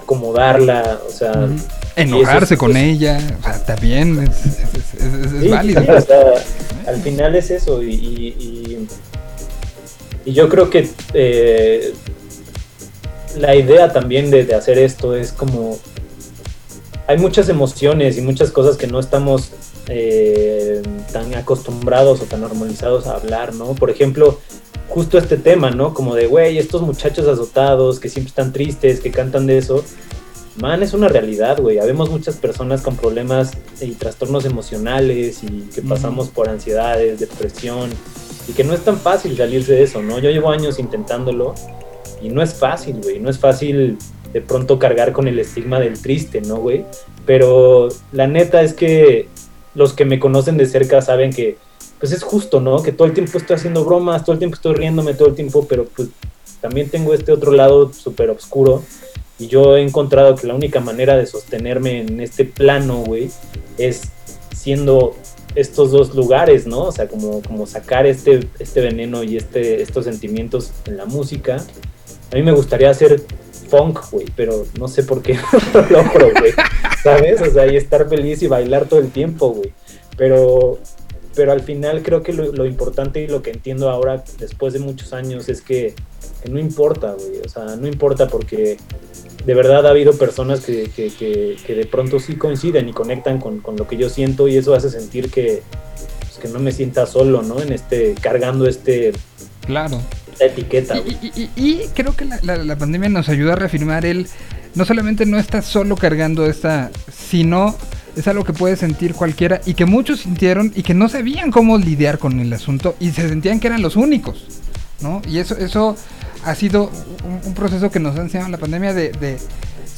acomodarla, o sea... Enojarse es- con es- ella, o sea, bien, es, es- Sí, válido. sí, o sea, al final es eso y, y- y- y yo creo que eh, la idea también de hacer esto es como hay muchas emociones y muchas cosas que no estamos eh, tan acostumbrados o tan normalizados a hablar, ¿no? Por ejemplo, justo este tema, ¿no? Como de, güey, estos muchachos azotados que siempre están tristes, que cantan de eso. Man, es una realidad, güey. Habemos muchas personas con problemas y trastornos emocionales y que pasamos por ansiedades, depresión y que no es tan fácil salirse de eso, ¿no? Yo llevo años intentándolo y no es fácil, güey. No es fácil de pronto cargar con el estigma del triste, ¿no, güey? Pero la neta es que los que me conocen de cerca saben que, pues es justo, ¿no? Que todo el tiempo estoy haciendo bromas, todo el tiempo estoy riéndome, todo el tiempo, pero pues también tengo este otro lado súper oscuro. Y yo he encontrado que la única manera de sostenerme en este plano, güey, es siendo estos dos lugares, ¿no? O sea, como, como sacar este, este veneno y este, estos sentimientos en la música. A mí me gustaría hacer funk, güey, pero no sé por qué <laughs> no lo logro, güey. ¿Sabes? O sea, y estar feliz y bailar todo el tiempo, güey. Pero, pero al final creo que lo, lo importante y lo que entiendo ahora, después de muchos años, es que, que no importa, güey. O sea, no importa porque de verdad ha habido personas que, que, que, que de pronto sí coinciden y conectan con, con lo que yo siento y eso hace sentir que, pues, que no me sienta solo, ¿no? En este, cargando este, Claro. Esta etiqueta. Y, y- y creo que la, la- la pandemia nos ayuda a reafirmar el, no solamente no estás solo cargando esta, sino es algo que puede sentir cualquiera y que muchos sintieron y que no sabían cómo lidiar con el asunto y se sentían que eran los únicos, ¿no? Y eso, eso ha sido un, un proceso que nos ha enseñado la pandemia de, de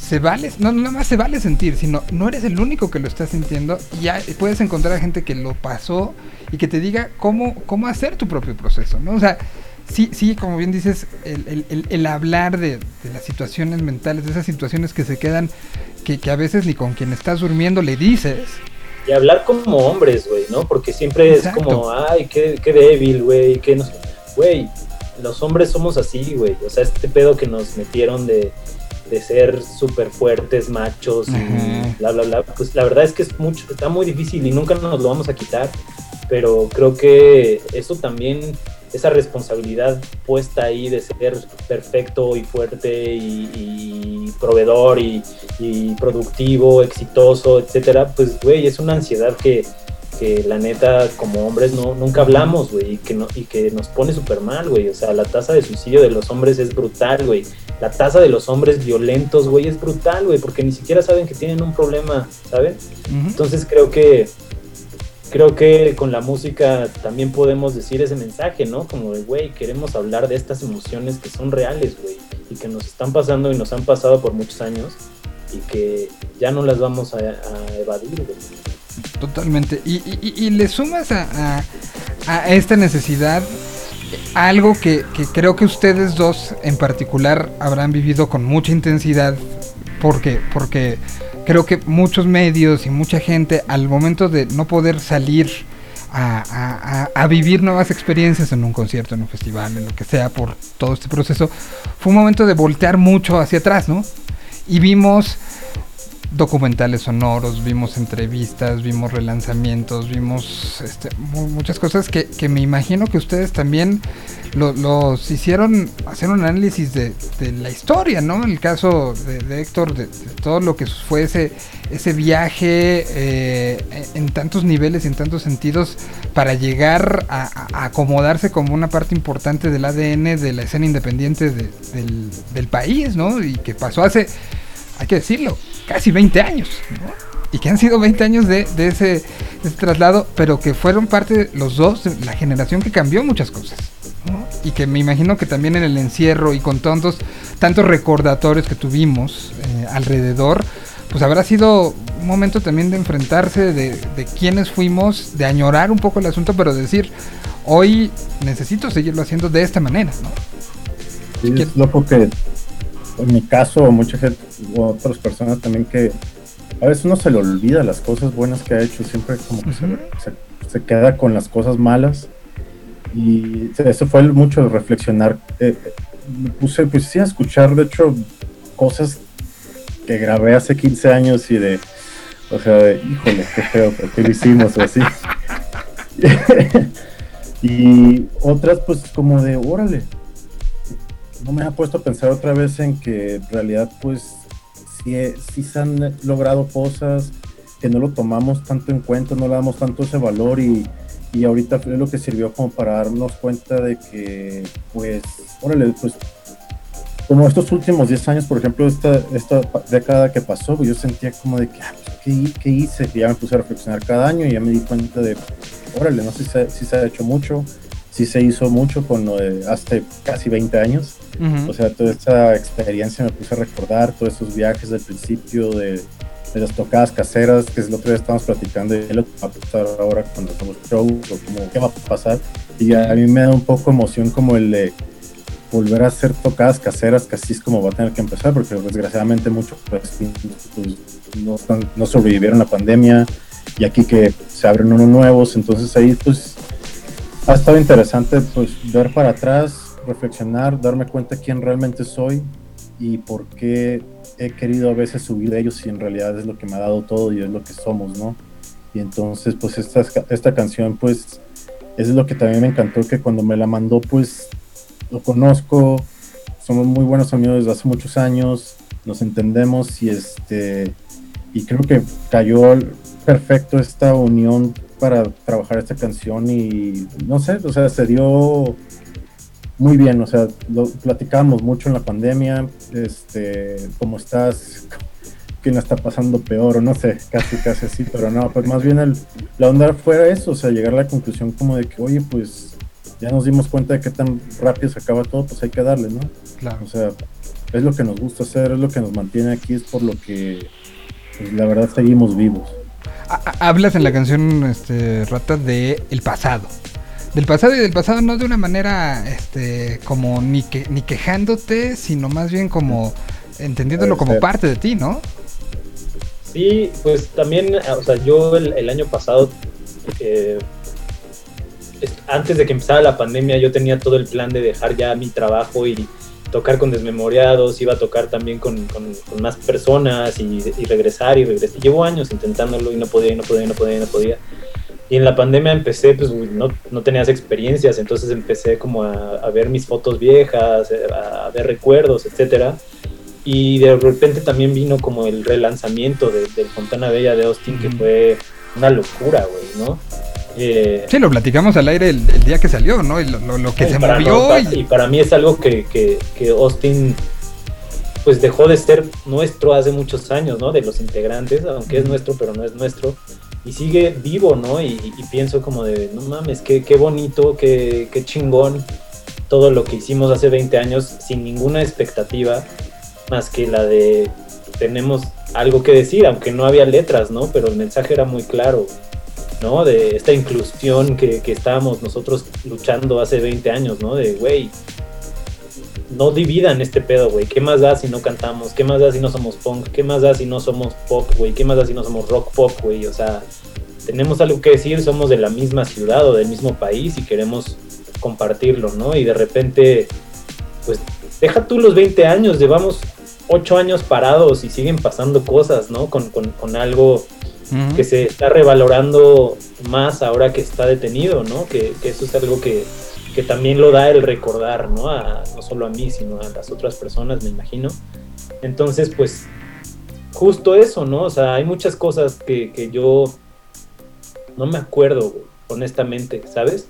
se vale, no no nada más se vale sentir, sino no eres el único que lo está sintiendo y ya puedes encontrar a gente que lo pasó y que te diga cómo, cómo hacer tu propio proceso, ¿no? O sea, sí, sí, como bien dices, el, el- el- el hablar de, de las situaciones mentales, de esas situaciones que se quedan, que, que a veces ni con quien estás durmiendo le dices, Y hablar como hombres, güey, ¿no? Porque siempre Exacto. es como, ay, qué, qué débil, güey, qué no sé. Güey, los hombres somos así, güey. O sea, este pedo que nos metieron de, de ser súper fuertes, machos y bla, bla, bla. Pues la verdad es que es mucho, está muy difícil y nunca nos lo vamos a quitar. Pero creo que eso también, esa responsabilidad puesta ahí de ser perfecto y fuerte y, y proveedor y, y productivo, exitoso, etcétera, pues, güey, es una ansiedad que, que la neta, como hombres, no, nunca hablamos, güey, y que, no, y que nos pone súper mal, güey. O sea, la tasa de suicidio de los hombres es brutal, güey. La tasa de los hombres violentos, güey, es brutal, güey, porque ni siquiera saben que tienen un problema, ¿saben? Entonces creo que creo que con la música también podemos decir ese mensaje, ¿no? Como de, güey, queremos hablar de estas emociones que son reales, güey, y que nos están pasando y nos han pasado por muchos años y que ya no las vamos a, a evadir, güey. Totalmente. Y, y- y- le sumas a, a- a esta necesidad algo que, que creo que ustedes dos en particular habrán vivido con mucha intensidad. Porque, porque creo que muchos medios y mucha gente al momento de no poder salir a, a- vivir nuevas experiencias en un concierto, en un festival, en lo que sea, por todo este proceso, fue un momento de voltear mucho hacia atrás, ¿no? Y vimos documentales sonoros, vimos entrevistas, vimos relanzamientos, vimos este, mu- muchas cosas que, que me imagino que ustedes también lo- los hicieron hacer un análisis de, de la historia, ¿no? El caso de, Héctor, de, todo lo que fue ese, ese viaje eh, en tantos niveles y en tantos sentidos para llegar a, a- acomodarse como una parte importante del ADN de la escena independiente de- del, del país, ¿no? Y que pasó hace hay que decirlo, casi 20 años, ¿no? Y que han sido 20 años de, de ese, de ese traslado, pero que fueron parte los dos la generación que cambió muchas cosas. ¿no? Y que me imagino que también en el encierro y con tantos, tantos recordatorios que tuvimos eh, alrededor, pues habrá sido un momento también de enfrentarse de, de quiénes fuimos, de añorar un poco el asunto, pero decir, hoy necesito seguirlo haciendo de esta manera, ¿no? Sí, es loco que en mi caso, mucha gente, o otras personas también que a veces uno se le olvida las cosas buenas que ha hecho, siempre como que se- se, se queda con las cosas malas. Y eso fue mucho reflexionar. Eh, eh, me puse, pues sí, a escuchar, de hecho, cosas que grabé hace 15 años y de, o sea, de, híjole, qué feo, ¿por qué lo hicimos? O así. <laughs> y otras, pues como de, órale, no me ha puesto a pensar otra vez en que en realidad pues sí, sí se han logrado cosas que no lo tomamos tanto en cuenta, no le damos tanto ese valor y, y ahorita fue lo que sirvió como para darnos cuenta de que pues, órale, pues como estos últimos 10 años, por ejemplo, esta, esta década que pasó, pues, yo sentía como de que, ah, pues, ¿qué, qué hice? Y ya me puse a reflexionar cada año y ya me di cuenta de, órale, no sé si se, si se ha hecho mucho, si se hizo mucho con lo de hace casi 20 años. Ujú. O sea, toda esa experiencia me puse a recordar, todos esos viajes del principio, de, de las tocadas caseras, que es lo que estábamos platicando, y lo que va a pasar ahora cuando hacemos shows, o como, qué va a pasar. Y a mí me da un poco emoción como el de volver a hacer tocadas caseras, que así es como va a tener que empezar, porque desgraciadamente muchos pues, no, no sobrevivieron la pandemia, y aquí que se abren unos nuevos, entonces ahí pues ha estado interesante pues ver para atrás, reflexionar, darme cuenta quién realmente soy y por qué he querido a veces subir de ellos si en realidad es lo que me ha dado todo y es lo que somos, ¿no? Y entonces pues esta, esta canción pues es lo que también me encantó que cuando me la mandó pues lo conozco, somos muy buenos amigos desde hace muchos años, nos entendemos y este y creo que cayó perfecto esta unión para trabajar esta canción y no sé, o sea, se dio muy bien, o sea, lo platicamos mucho en la pandemia, este, cómo estás, <laughs> quién la está pasando peor, o no sé, casi casi así, pero no, pues más bien el, la onda fue eso, o sea, llegar a la conclusión como de que, oye, pues ya nos dimos cuenta de qué tan rápido se acaba todo, pues hay que darle, ¿no? Claro. O sea, es lo que nos gusta hacer, es lo que nos mantiene aquí, es por lo que, pues, la verdad, seguimos vivos. Ha- Hablas en la canción este, Rata de el pasado. Del pasado y del pasado no de una manera este como ni que ni quejándote, sino más bien como entendiéndolo como ser. parte de ti, ¿no? Sí, pues también, o sea, yo el, el año pasado, eh, es- antes de que empezara la pandemia, yo tenía todo el plan de dejar ya mi trabajo y tocar con desmemoriados, iba a tocar también con, con- con más personas y, y regresar y regresar. Llevo años intentándolo y no podía, y no podía, y no podía, y no podía. Y en la pandemia empecé, pues no, no tenías experiencias, entonces empecé como a, a ver mis fotos viejas, eh, a, ver recuerdos, etcétera. Y de repente también vino como el relanzamiento de- del Fontana Bella de Austin, que fue una locura, güey, ¿no? Eh, Sí, lo platicamos al aire el, el día que salió, ¿no? Y lo, lo- lo que y se movió no- y y para mí es algo que, que, que Austin pues dejó de ser nuestro hace muchos años, ¿no? De los integrantes, aunque es nuestro, pero no es nuestro. Y sigue vivo, ¿no? Y, y pienso como de, no mames, qué, qué bonito, qué, qué chingón todo lo que hicimos hace 20 años sin ninguna expectativa, más que la de tenemos algo que decir, aunque no había letras, ¿no? Pero el mensaje era muy claro, De esta inclusión que, que estábamos nosotros luchando hace 20 años, ¿no? De, güey, no dividan este pedo, güey. ¿Qué más da si no cantamos? ¿Qué más da si no somos punk? ¿Qué más da si no somos pop, güey? ¿Qué más da si no somos rock pop, güey? O sea, tenemos algo que decir, somos de la misma ciudad o del mismo país y queremos compartirlo, ¿no? Y de repente, pues, deja tú los 20 años, llevamos 8 años parados y siguen pasando cosas, ¿no? Con, con, con algo que se está revalorando más ahora que está detenido, ¿no? Que, que eso es algo que, que también lo da el recordar, ¿no? A- no solo a mí, sino a las otras personas, me imagino. Entonces, pues, justo eso, ¿no? O sea, hay muchas cosas que, que yo no me acuerdo, honestamente, ¿sabes?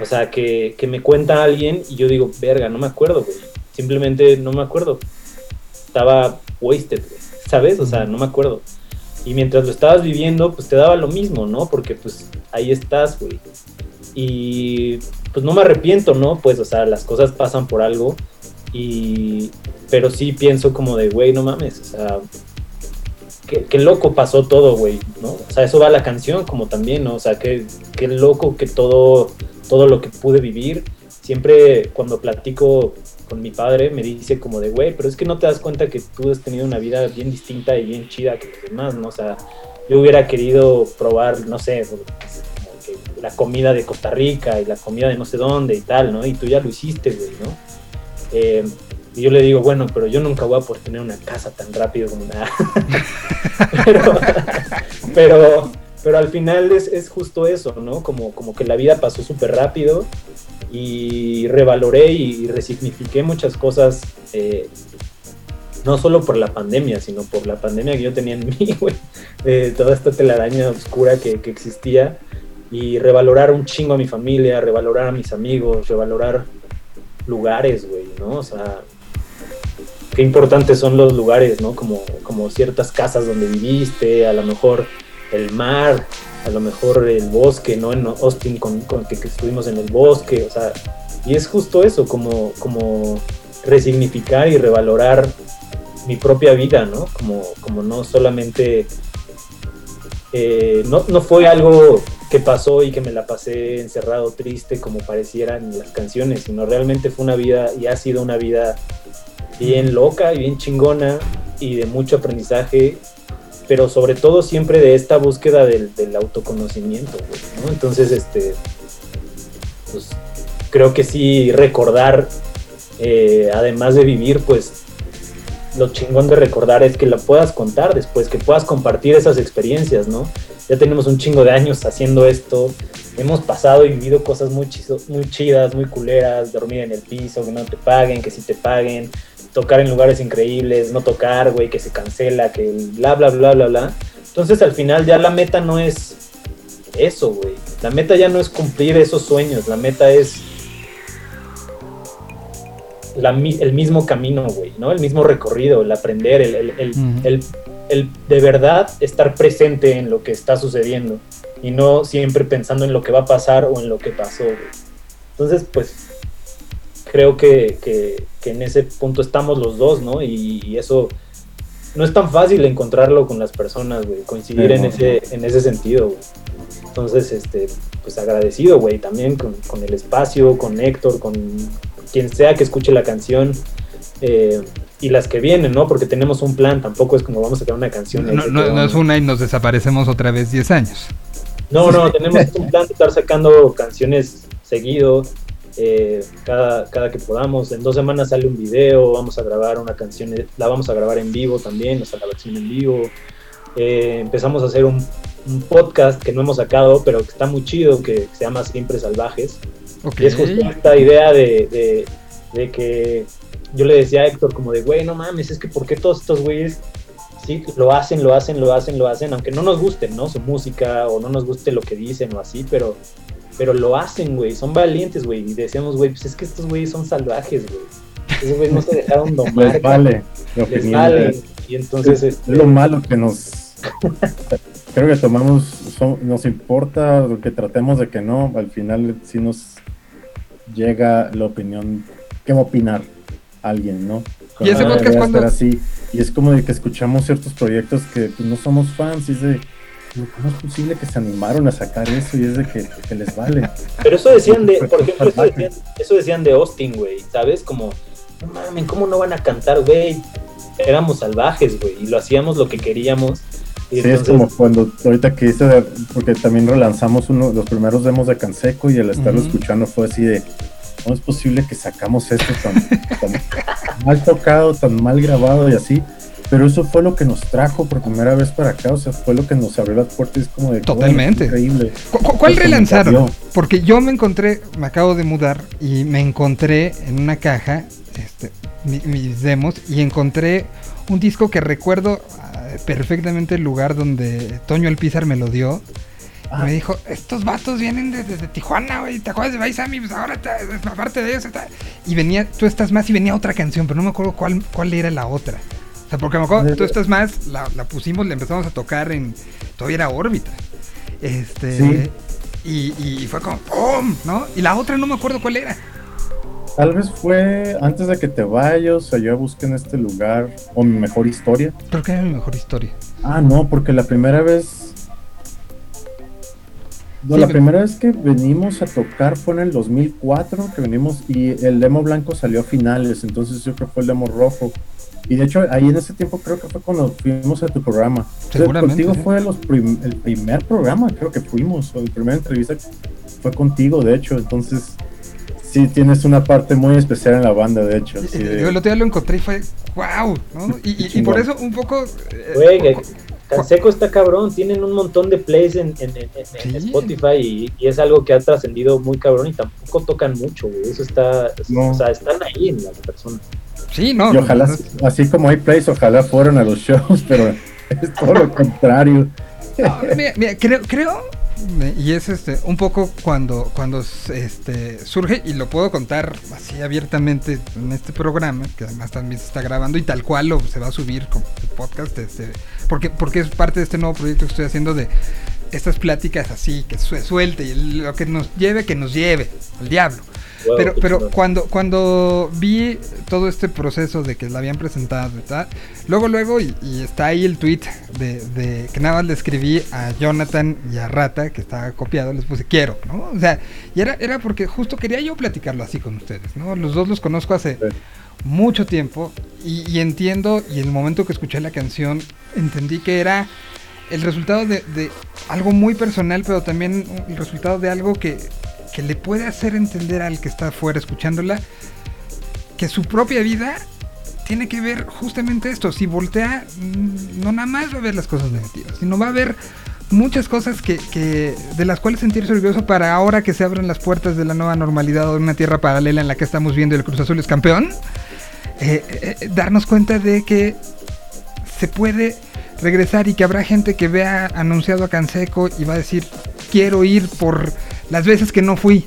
O sea, que, que me cuenta alguien y yo digo, verga, no me acuerdo, güey. Simplemente no me acuerdo. Estaba wasted, ¿sabes? O sea, no me acuerdo. Y mientras lo estabas viviendo, pues te daba lo mismo, ¿no? Porque pues ahí estás, güey. Y pues no me arrepiento, ¿no? Pues, o sea, las cosas pasan por algo. Y... Pero sí pienso como de, güey, no mames, o sea, qué, qué loco pasó todo, güey, ¿no? O sea, eso va a la canción como también, ¿no? O sea, qué, qué loco que todo, todo lo que pude vivir. Siempre cuando platico con mi padre me dice como de, güey, pero es que no te das cuenta que tú has tenido una vida bien distinta y bien chida que los demás, ¿no? O sea, yo hubiera querido probar, no sé, que la comida de Costa Rica y la comida de no sé dónde y tal, ¿no? Y tú ya lo hiciste, güey, ¿no? Eh, y yo le digo, bueno, pero yo nunca voy a poder tener una casa tan rápido como una... <laughs> pero, pero, pero al final es, es justo eso, ¿no? Como, como que la vida pasó súper rápido y revaloré y resignifiqué muchas cosas, eh, no solo por la pandemia, sino por la pandemia que yo tenía en <laughs> mí, güey, toda esta telaraña oscura que, que existía, y revalorar un chingo a mi familia, revalorar a mis amigos, revalorar lugares, güey, ¿no? O sea, qué importantes son los lugares, ¿no? Como, como ciertas casas donde viviste, a lo mejor el mar, a lo mejor el bosque, ¿no? En Austin con, con que, que estuvimos en el bosque, o sea, y es justo eso, como, como resignificar y revalorar mi propia vida, ¿no? Como, como no solamente, eh, no, no fue algo que pasó y que me la pasé encerrado triste como parecieran las canciones, sino realmente fue una vida y ha sido una vida bien loca y bien chingona y de mucho aprendizaje, pero sobre todo siempre de esta búsqueda del, autoconocimiento. Entonces, este, pues creo que sí recordar, eh, además de vivir, pues lo chingón de recordar es que la puedas contar después, que puedas compartir esas experiencias, ¿no? Ya tenemos un chingo de años haciendo esto, hemos pasado y vivido cosas muy, chiso- muy chidas, muy culeras, dormir en el piso, que no te paguen, que sí te paguen, tocar en lugares increíbles, no tocar, güey, que se cancela, que bla, bla, bla, bla, bla. Entonces al final ya la meta no es eso, güey. La meta ya no es cumplir esos sueños, la meta es la el mismo camino, güey, ¿no? El mismo recorrido, el aprender, el, el- el- el- el de verdad estar presente en lo que está sucediendo y no siempre pensando en lo que va a pasar o en lo que pasó, güey. Entonces, pues, creo que, que- que en ese punto estamos los dos, ¿no? Y, y eso no es tan fácil encontrarlo con las personas, güey, coincidir Sí, en, ese, en ese sentido, güey. Entonces, este, pues agradecido, güey, también con, con el espacio, con Héctor, con quien sea que escuche la canción eh, y las que vienen, ¿no? Porque tenemos un plan, tampoco es como vamos a sacar una canción. No, no- no es una y nos desaparecemos otra vez 10 años. no, no, <laughs> tenemos un plan de estar sacando canciones seguido, eh, cada, cada que podamos. En dos semanas sale un video, vamos a grabar una canción, la vamos a grabar en vivo también, o sea, la versión en vivo. Eh, empezamos a hacer un, un podcast que no hemos sacado, pero que está muy chido, que se llama Siempre Salvajes. Y es justo esta idea de, de- de que yo le decía a Héctor como de, güey, no mames, es que ¿por qué todos estos güeyes sí lo hacen, lo hacen, lo hacen, lo hacen, aunque no nos guste, ¿no? Su música o no nos guste lo que dicen o así, pero, pero lo hacen, güey, son valientes, güey. Y decíamos, güey, pues es que estos güeyes son salvajes, güey. Esos güeyes no se dejaron domar. Les vale. la Les opinión vale. Y entonces, es, este, es lo malo que nos <laughs> creo que tomamos son- nos importa lo que tratemos de que no al final sí nos llega la opinión qué va a opinar alguien no ¿Y ese podcast estar así y es como de que escuchamos ciertos proyectos que pues, no somos fans y es de ¿cómo es posible que se animaron a sacar eso y es de que, que les vale Pero eso decían de, por ejemplo, eso decían, eso decían de Austin, güey, ¿sabes? Como, no mames, ¿cómo no van a cantar, güey? Éramos salvajes, güey, y lo hacíamos lo que queríamos. Y Sí, es como cuando ahorita que hice, de- porque también relanzamos uno los primeros demos de Canseco y al estarlo escuchando fue así de, ¿cómo es posible que sacamos esto tan, tan <laughs> mal tocado, tan mal grabado y así? Pero eso fue lo que nos trajo por primera vez para acá, o sea, fue lo que nos abrió las puertas, es como de, Totalmente. "Wow, increíble. ¿Cu- cu- ¿Cuál relanzaron? Porque yo me encontré, me acabo de mudar y me encontré en una caja este, mi- mis demos y encontré un disco que recuerdo ah, perfectamente el lugar donde Toño Alpizar me lo dio. Me dijo, estos vatos vienen desde de Tijuana, güey, ¿te acuerdas de Baisami? Pues ahora, te- aparte de ellos, está-". y venía, tú estás más y venía otra canción, pero no me acuerdo cuál, cuál era la otra. Sea, porque me acuerdo, tú estás más, la, la pusimos, la empezamos a tocar en, todavía era órbita. Este, Sí. y, y fue como, ¡pum! ¿No? Y la otra no me acuerdo cuál era. Tal vez fue antes de que te vayas, o sea, yo busqué en este lugar, o mi mejor historia. ¿Por qué era mi mejor historia? Ah, no, porque la primera vez. No, Sí, la pero- primera vez que venimos a tocar fue en el 2004, que venimos y el demo blanco salió a finales, entonces yo creo que fue el demo rojo. Y de hecho, ahí en ese tiempo creo que fue cuando fuimos a tu programa. O sea, Seguramente, Contigo sí. fue los prim- el primer programa, creo que fuimos, o la primera entrevista fue contigo, de hecho, entonces sí tienes una parte muy especial en la banda, de hecho. de- Yo el otro día lo encontré y fue, wow, ¿no? <laughs> Y, y- y por eso un poco... eh, Canseco está cabrón, tienen un montón de plays en, en- en- en Spotify y, y es algo que ha trascendido muy cabrón y tampoco tocan mucho, güey. Eso está, o sea, están ahí en las personas. Sí, no. y ojalá, así como hay plays, ojalá fueran a los shows, <laughs> pero es todo lo contrario. No, mira, mira, creo, creo, y es este un poco cuando, cuando este surge, y lo puedo contar así abiertamente en este programa, que además también se está grabando y tal cual lo, se va a subir como podcast, este, porque, porque es parte de este nuevo proyecto que estoy haciendo de estas pláticas así, que sue- suelte, y lo que nos lleve, que nos lleve, al diablo. Wow, pero pero cuando, cuando vi todo este proceso de que la habían presentado y tal, luego, luego, y, y está ahí el tweet de, de que nada más le escribí a Jonathan y a Rata, que estaba copiado, les puse quiero, ¿no? O sea, y era, era porque justo quería yo platicarlo así con ustedes, ¿no? Los dos los conozco hace mucho tiempo y, y entiendo, y en el momento que escuché la canción, entendí que era el resultado de, de algo muy personal, pero también el resultado de algo que, que le puede hacer entender al que está afuera escuchándola que su propia vida tiene que ver justamente esto. Si voltea, mm, no nada más va a ver las cosas negativas, sino va a ver muchas cosas que, que- de las cuales sentirse orgulloso para ahora que se abren las puertas de la nueva normalidad o de una tierra paralela en la que estamos viendo el Cruz Azul es campeón. eh, eh, darnos cuenta de que se puede regresar y que habrá gente que vea anunciado a Canseco y va a decir quiero ir por las veces que no fui.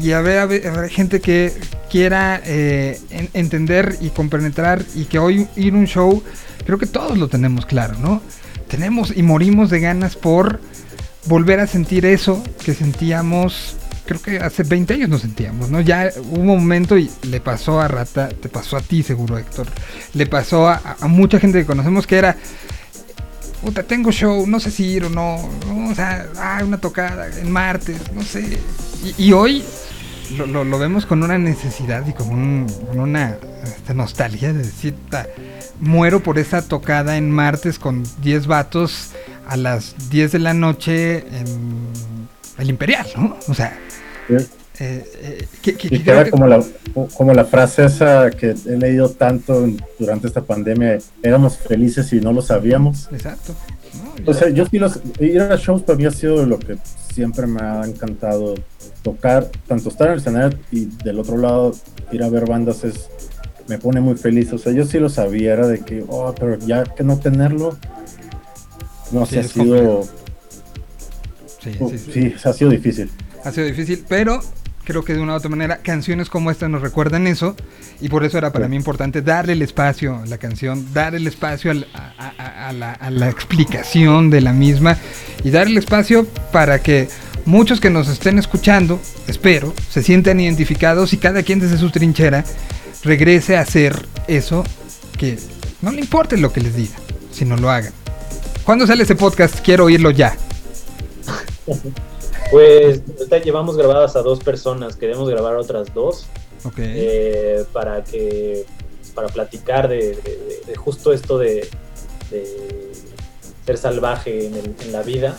Y habrá, habrá gente que quiera eh, en- entender y compenetrar y que hoy ir un show creo que todos lo tenemos claro no tenemos y morimos de ganas por volver a sentir eso que sentíamos creo que hace 20 años nos sentíamos, ¿no? Ya hubo un momento y le pasó a Rata, te pasó a ti seguro, Héctor, le pasó a, a mucha gente que conocemos que era, puta, tengo show, no sé si ir o no, o sea, ah, una tocada en martes, no sé. Y, hoy lo, lo- vemos con una necesidad y con, un- una este, nostalgia de decir, "Ta, muero por esa tocada en martes con 10 vatos a las 10 de la noche en el Imperial, ¿no? O sea. Eh, eh, que, que- Y que queda que- como la, como la frase esa que he leído tanto durante esta pandemia, éramos felices y no lo sabíamos. Exacto. O sea, yo sí los, ir a shows para mí ha sido lo que siempre me ha encantado tocar, tanto estar en el escenario y del otro lado ir a ver bandas es, me pone muy feliz. O sea, yo sí lo sabía, era de que, oh, pero ya que no tenerlo, no Sí, sé, ha sido, Sí, sí, sí. sí, ha sido difícil. Ha sido difícil, pero creo que de una u otra manera canciones como esta nos recuerdan eso y por eso era para mí importante darle el espacio a la canción, dar el espacio al- a, a- a la, a la explicación de la misma y dar el espacio para que muchos que nos estén escuchando, espero, se sientan identificados y cada quien desde su trinchera regrese a hacer eso que no le importe lo que les diga, sino lo hagan. ¿Cuándo sale ese podcast? Quiero oírlo ya. <laughs> Pues ahorita llevamos grabadas a dos personas, queremos grabar otras dos Ok. eh, para que para platicar de, de- de- de justo esto de, de ser salvaje en, el- en la vida.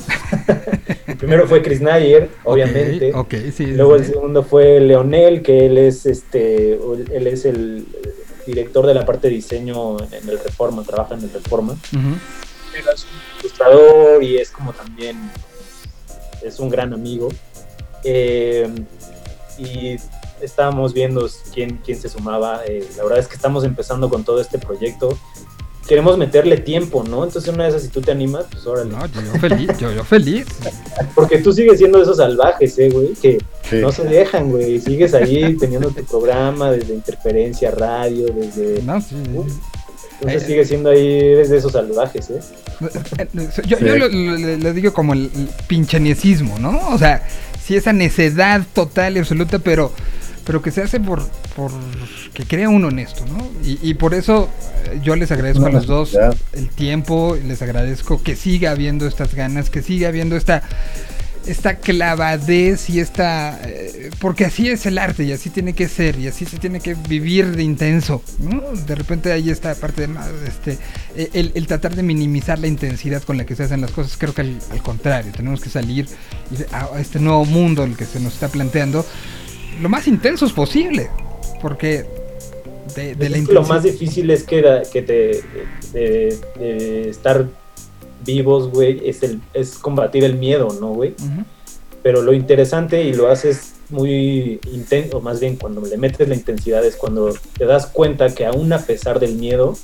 el <laughs> primero fue Chris Nayer, obviamente. ok, sí, Luego el segundo fue Leonel, que él es este él es el director de la parte de diseño en el Reforma, trabaja en el Reforma. Pero es un ilustrador y es como también es un gran amigo. Eh, y estábamos viendo quién, quién se sumaba. Eh, la verdad es que estamos empezando con todo este proyecto. Queremos meterle tiempo, ¿no? Entonces una de esas, si tú te animas, pues órale. No, yo, yo feliz, yo, yo feliz. <laughs> Porque tú sigues siendo de esos salvajes, ¿eh, güey? Que Sí. no se dejan, güey. Sigues ahí teniendo tu programa desde Interferencia Radio, desde... No, sí, sí. Entonces sigues siendo ahí, eres de esos salvajes, ¿eh? Yo, Sí. yo lo, digo como el, el pinche niecismo, ¿no? O sea, sí esa necedad total y absoluta, pero, pero que se hace por, por que crea uno en esto, ¿no? Y, y por eso eh, yo les agradezco a los dos el tiempo, les agradezco que siga habiendo estas ganas, que siga habiendo esta esta clavadez y esta eh, porque así es el arte y así tiene que ser y así se tiene que vivir de intenso ¿no? de repente hay esta parte de no, este eh, el, el tratar de minimizar la intensidad con la que se hacen las cosas creo que al, al contrario tenemos que salir a, este nuevo mundo el que se nos está planteando lo más intensos posible porque de, de la que lo intensidad- más difícil es que, que te de, de estar vivos, güey, es el es combatir el miedo, ¿no, güey? Ujú. Pero lo interesante y lo haces muy intenso, más bien cuando le metes la intensidad es cuando te das cuenta que aún a pesar del miedo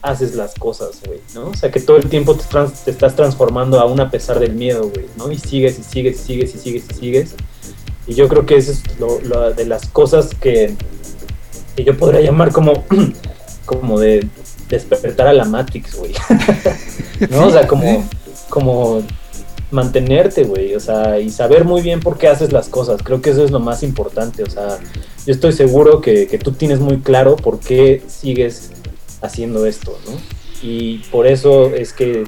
haces las cosas, güey, ¿no? O sea, que todo el tiempo te, trans- te estás transformando aún a pesar del miedo, güey, ¿no? Y sigues y sigues y sigues y sigues y sigues. Y yo creo que eso es lo, lo de las cosas que, que yo podría llamar como, <clears throat> como de despertar a la Matrix, güey. <laughs> ¿No? O sea, como, como mantenerte, güey. O sea, y saber muy bien por qué haces las cosas. Creo que eso es lo más importante. O sea, yo estoy seguro que, que tú tienes muy claro por qué sigues haciendo esto, ¿no? Y por eso es que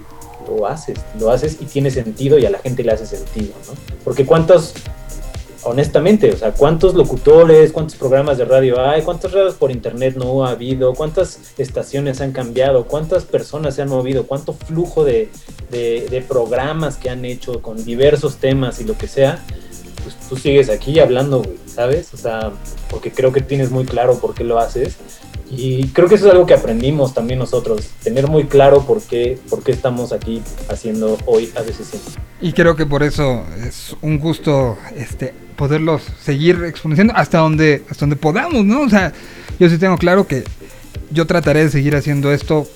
lo haces, lo haces y tiene sentido y a la gente le hace sentido, ¿no? Porque cuántos, honestamente, o sea, cuántos locutores, cuántos programas de radio hay, cuántas radios por internet no ha habido, cuántas estaciones han cambiado, cuántas personas se han movido, cuánto flujo de, de, programas que han hecho con diversos temas y lo que sea, pues tú sigues aquí hablando, ¿sabes? O sea, porque creo que tienes muy claro por qué lo haces. Y creo que eso es algo que aprendimos también nosotros, tener muy claro por qué, por qué estamos aquí haciendo hoy a veces Y creo que por eso es un gusto este poderlos seguir exponenciando hasta donde hasta donde podamos, ¿no? O sea, yo sí tengo claro que yo trataré de seguir haciendo esto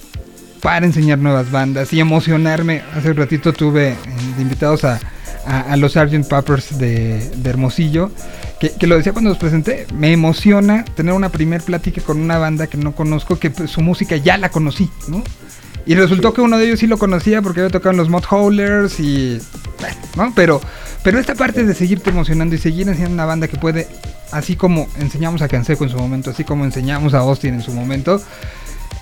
para enseñar nuevas bandas y emocionarme. Hace un ratito tuve invitados a, a, a los Sgt. Peppers de, de Hermosillo, que, que lo decía cuando los presenté. Me emociona tener una primer plática con una banda que no conozco, que pues, su música ya la conocí, ¿no? Y resultó que uno de ellos sí lo conocía porque había tocado en los Mod Howlers y. bueno, ¿no? Pero, pero esta parte de seguirte emocionando y seguir enseñando una banda que puede, así como enseñamos a Canseco en su momento, así como enseñamos a Austin en su momento,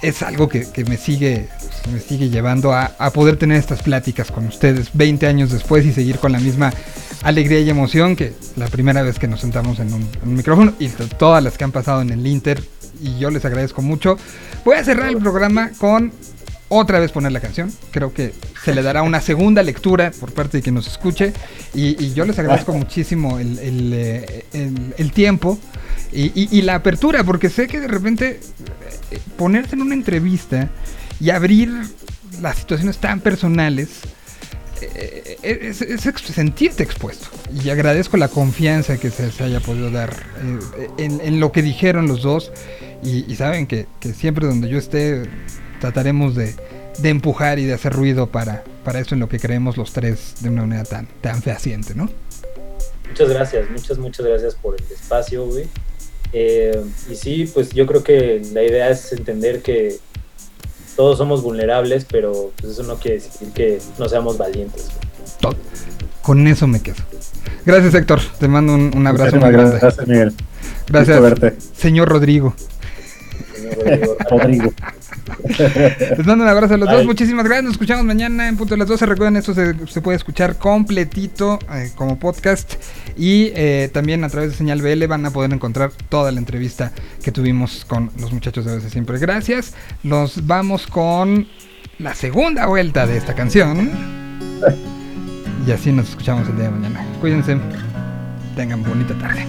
es algo que, que me sigue me sigue llevando a, a poder tener estas pláticas con ustedes 20 años después y seguir con la misma alegría y emoción que la primera vez que nos sentamos en un, en un micrófono y to- todas las que han pasado en el Inter y yo les agradezco mucho. Voy a cerrar el programa con otra vez poner la canción. Creo que se le dará una segunda lectura por parte de quien nos escuche. Y, y yo les agradezco muchísimo el, el, eh, el- el tiempo y, y- y la apertura, porque sé que de repente eh, ponerse en una entrevista y abrir las situaciones tan personales eh, es, sentirte expuesto. Y agradezco la confianza que se, se haya podido dar en, en lo que dijeron los dos. Y, y saben que, que siempre donde yo esté trataremos de, de empujar y de hacer ruido para, para eso en lo que creemos los tres de una manera tan, tan fehaciente, ¿no? Muchas gracias, muchas, muchas gracias por el espacio, güey. Eh, y sí, pues yo creo que la idea es entender que todos somos vulnerables, pero pues eso no quiere decir que no seamos valientes. güey. Todo. Con eso me quedo. Gracias, Héctor. Te mando un, un abrazo muy grande. gracias, Miguel. Gracias, verte. señor Rodrigo. Señor Rodrigo. <laughs> <laughs> Rodrigo. Les mando un abrazo a los Bye. dos. Muchísimas gracias. Nos escuchamos mañana en punto de las 12. Recuerden, esto se, se puede escuchar completito eh, como podcast. Y eh, también a través de Señal BL van a poder encontrar toda la entrevista que tuvimos con los muchachos de veces siempre. Gracias. Nos vamos con la segunda vuelta de esta canción. Y así nos escuchamos el día de mañana. Cuídense. Tengan bonita tarde.